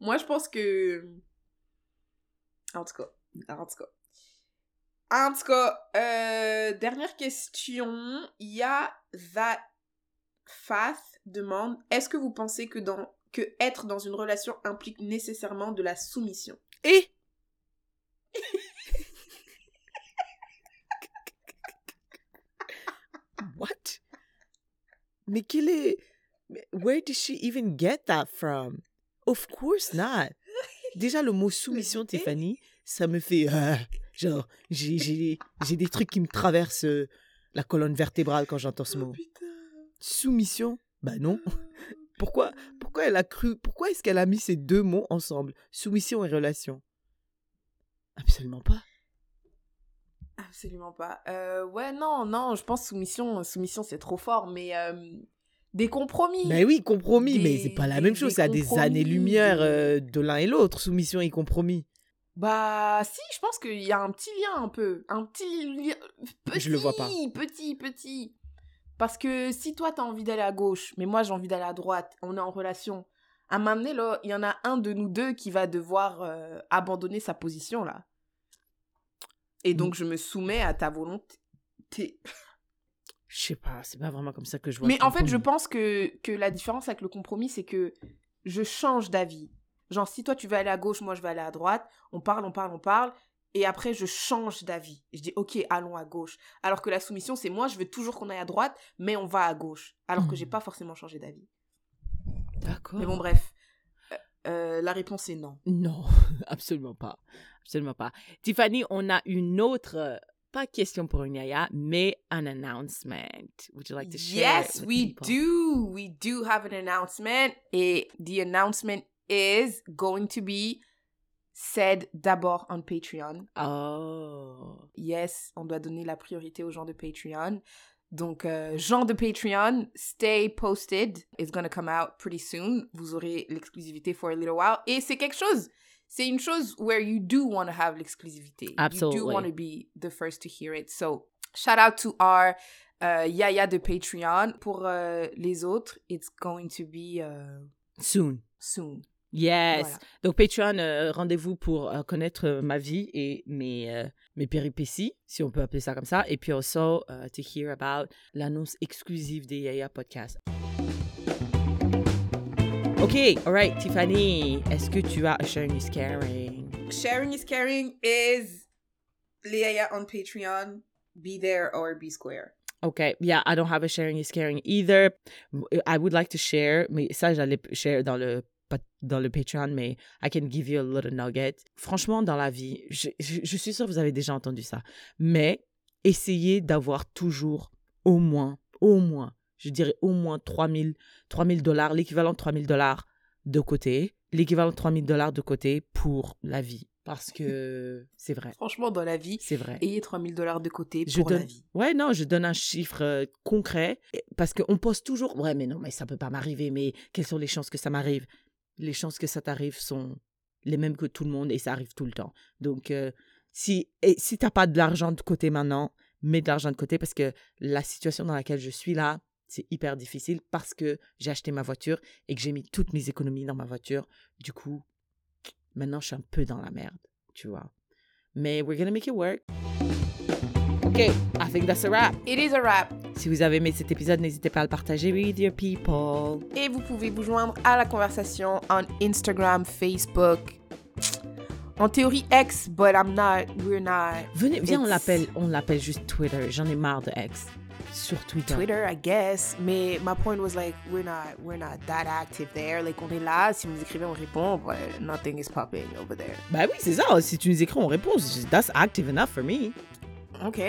Moi, je pense que. En tout cas. En tout cas. En tout cas, euh, dernière question. Il y a That Fath demande Est-ce que vous pensez que, dans, que être dans une relation implique nécessairement de la soumission? Et? What? Mais quel est... Where did she even get that from? Of course not. Déjà, le mot soumission? Tiffany, ça me fait... genre, j'ai- j'ai j'ai des trucs qui me traversent euh, la colonne vertébrale quand j'entends ce mot. putain. Soumission? Bah non. Pourquoi, pourquoi elle a cru, pourquoi est-ce qu'elle a mis ces deux mots ensemble, soumission et relation Absolument pas. Absolument pas. Euh, ouais, non, non, je pense soumission, soumission c'est trop fort, mais euh, des compromis. Mais oui, compromis, mais Des- c'est pas la des- même chose, c'est à des années-lumière euh, de l'un et l'autre, soumission et compromis. Bah si, je pense qu'il y a un petit lien un peu. Un petit lien. Petit, Je le vois pas. Petit, petit. Parce que si toi t'as envie d'aller à gauche, mais moi j'ai envie d'aller à droite, on est en relation. À un moment donné, là, il y en a un de nous deux qui va devoir euh, abandonner sa position là. Et donc je me soumets à ta volonté. Je sais pas, c'est pas vraiment comme ça que je vois. Mais en fait, je pense que, que la différence avec le compromis, c'est que je change d'avis. Genre, si toi tu veux aller à gauche, moi je vais aller à droite, on parle, on parle, on parle, et après je change d'avis. Je dis, ok, allons à gauche. Alors que la soumission, c'est moi, je veux toujours qu'on aille à droite, mais on va à gauche. Alors que Hmm. j'ai pas forcément changé d'avis. D'accord. Mais bon, bref. Euh, euh, la réponse est non. Non, absolument pas. Absolument pas. Tiffany, on a une autre, euh, pas question pour une yaya, mais un announcement. Would you like to share? Yes, we people? do. We do have an announcement. Et the announcement is going to be said d'abord on Patreon. Oh. Yes, on doit donner la priorité aux gens de Patreon. Donc, euh, gens de Patreon, stay posted. It's gonna come out pretty soon. Vous aurez l'exclusivité for a little while. Et c'est quelque chose. C'est une chose where you do want to have l'exclusivité. You do Absolutely. want to be the first to hear it. So, shout out to our euh, Yaya de Patreon. Pour euh, les autres, it's going to be Soon. soon. Yes. Voilà. Donc Patreon, euh, rendez-vous pour euh, connaître euh, ma vie et mes, euh, mes péripéties, si on peut appeler ça comme ça. Et puis also uh, to hear about l'annonce exclusive des Yaya Podcast. Ok, alright, Tiffany, est-ce que tu as a sharing is caring? Sharing is caring is les Yaya on Patreon. Be there or be square. Okay, yeah, I don't have a sharing is caring either. I would like to share, mais ça, j'allais share dans le pas dans le Patreon, mais I can give you a little nugget. Franchement, dans la vie, je, je, je suis sûre que vous avez déjà entendu ça, mais essayez d'avoir toujours au moins, au moins, je dirais au moins 3000 3000 dollars, l'équivalent de 3000 dollars de côté, l'équivalent de 3000 dollars de côté pour la vie. Parce que c'est vrai. Franchement, dans la vie, C'est vrai. ayez 3000 dollars de côté Je pour la donne- vie. Ouais, non, je donne un chiffre euh, concret et- parce qu'on pose toujours. Ouais, mais non, mais ça peut pas m'arriver. Mais quelles sont les chances que ça m'arrive? Les chances que ça t'arrive sont les mêmes que tout le monde et ça arrive tout le temps. Donc, euh, si et si t'as pas de l'argent de côté maintenant, mets de l'argent de côté parce que la situation dans laquelle je suis là, c'est hyper difficile parce que j'ai acheté ma voiture et que j'ai mis toutes mes économies dans ma voiture. Du coup, maintenant, je suis un peu dans la merde, tu vois. Mais we're gonna make it work. Ok, I think that's a wrap. It is a wrap. Si vous avez aimé cet épisode, n'hésitez pas à le partager with your people. Et vous pouvez vous joindre à la conversation en Instagram, Facebook. En théorie X, but I'm not, we're not. Venez, viens, on l'appelle, on l'appelle juste Twitter. J'en ai marre de X sur Twitter. Twitter, I guess. Mais my point was like, we're not, we're not that active there. Like, on est là, si vous nous écrivez, on répond, but nothing is popping over there. Bah oui, c'est ça. Si tu nous écris, on répond. That's active enough for me. Ok.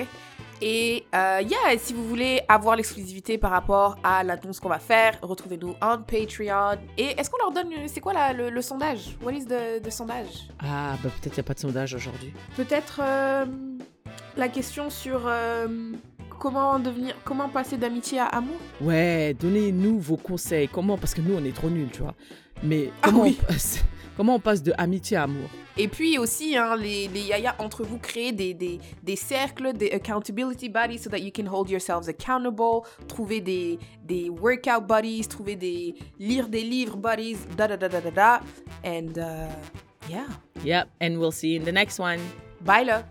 Et euh, yeah, si vous voulez avoir l'exclusivité par rapport à l'annonce qu'on va faire, retrouvez-nous en Patreon. Et est-ce qu'on leur donne, c'est quoi la- le, le sondage? What is the, the sondage? Ah, bah peut-être il n'y a pas de sondage aujourd'hui. Peut-être euh, la question sur euh, comment devenir, comment passer d'amitié à amour? Ouais, donnez-nous vos conseils. Comment? Parce que nous, on est trop nuls, tu vois. Mais Ah oui. on passe, comment on passe de amitié à amour? Et puis aussi, hein, les, les yaya entre vous, créez des, des, des cercles, des accountability buddies so that you can hold yourselves accountable. Trouver des, des workout buddies, trouver des. lire des livres buddies, da da da da da da. And uh, yeah. Yep, and we'll see you in the next one. Bye là!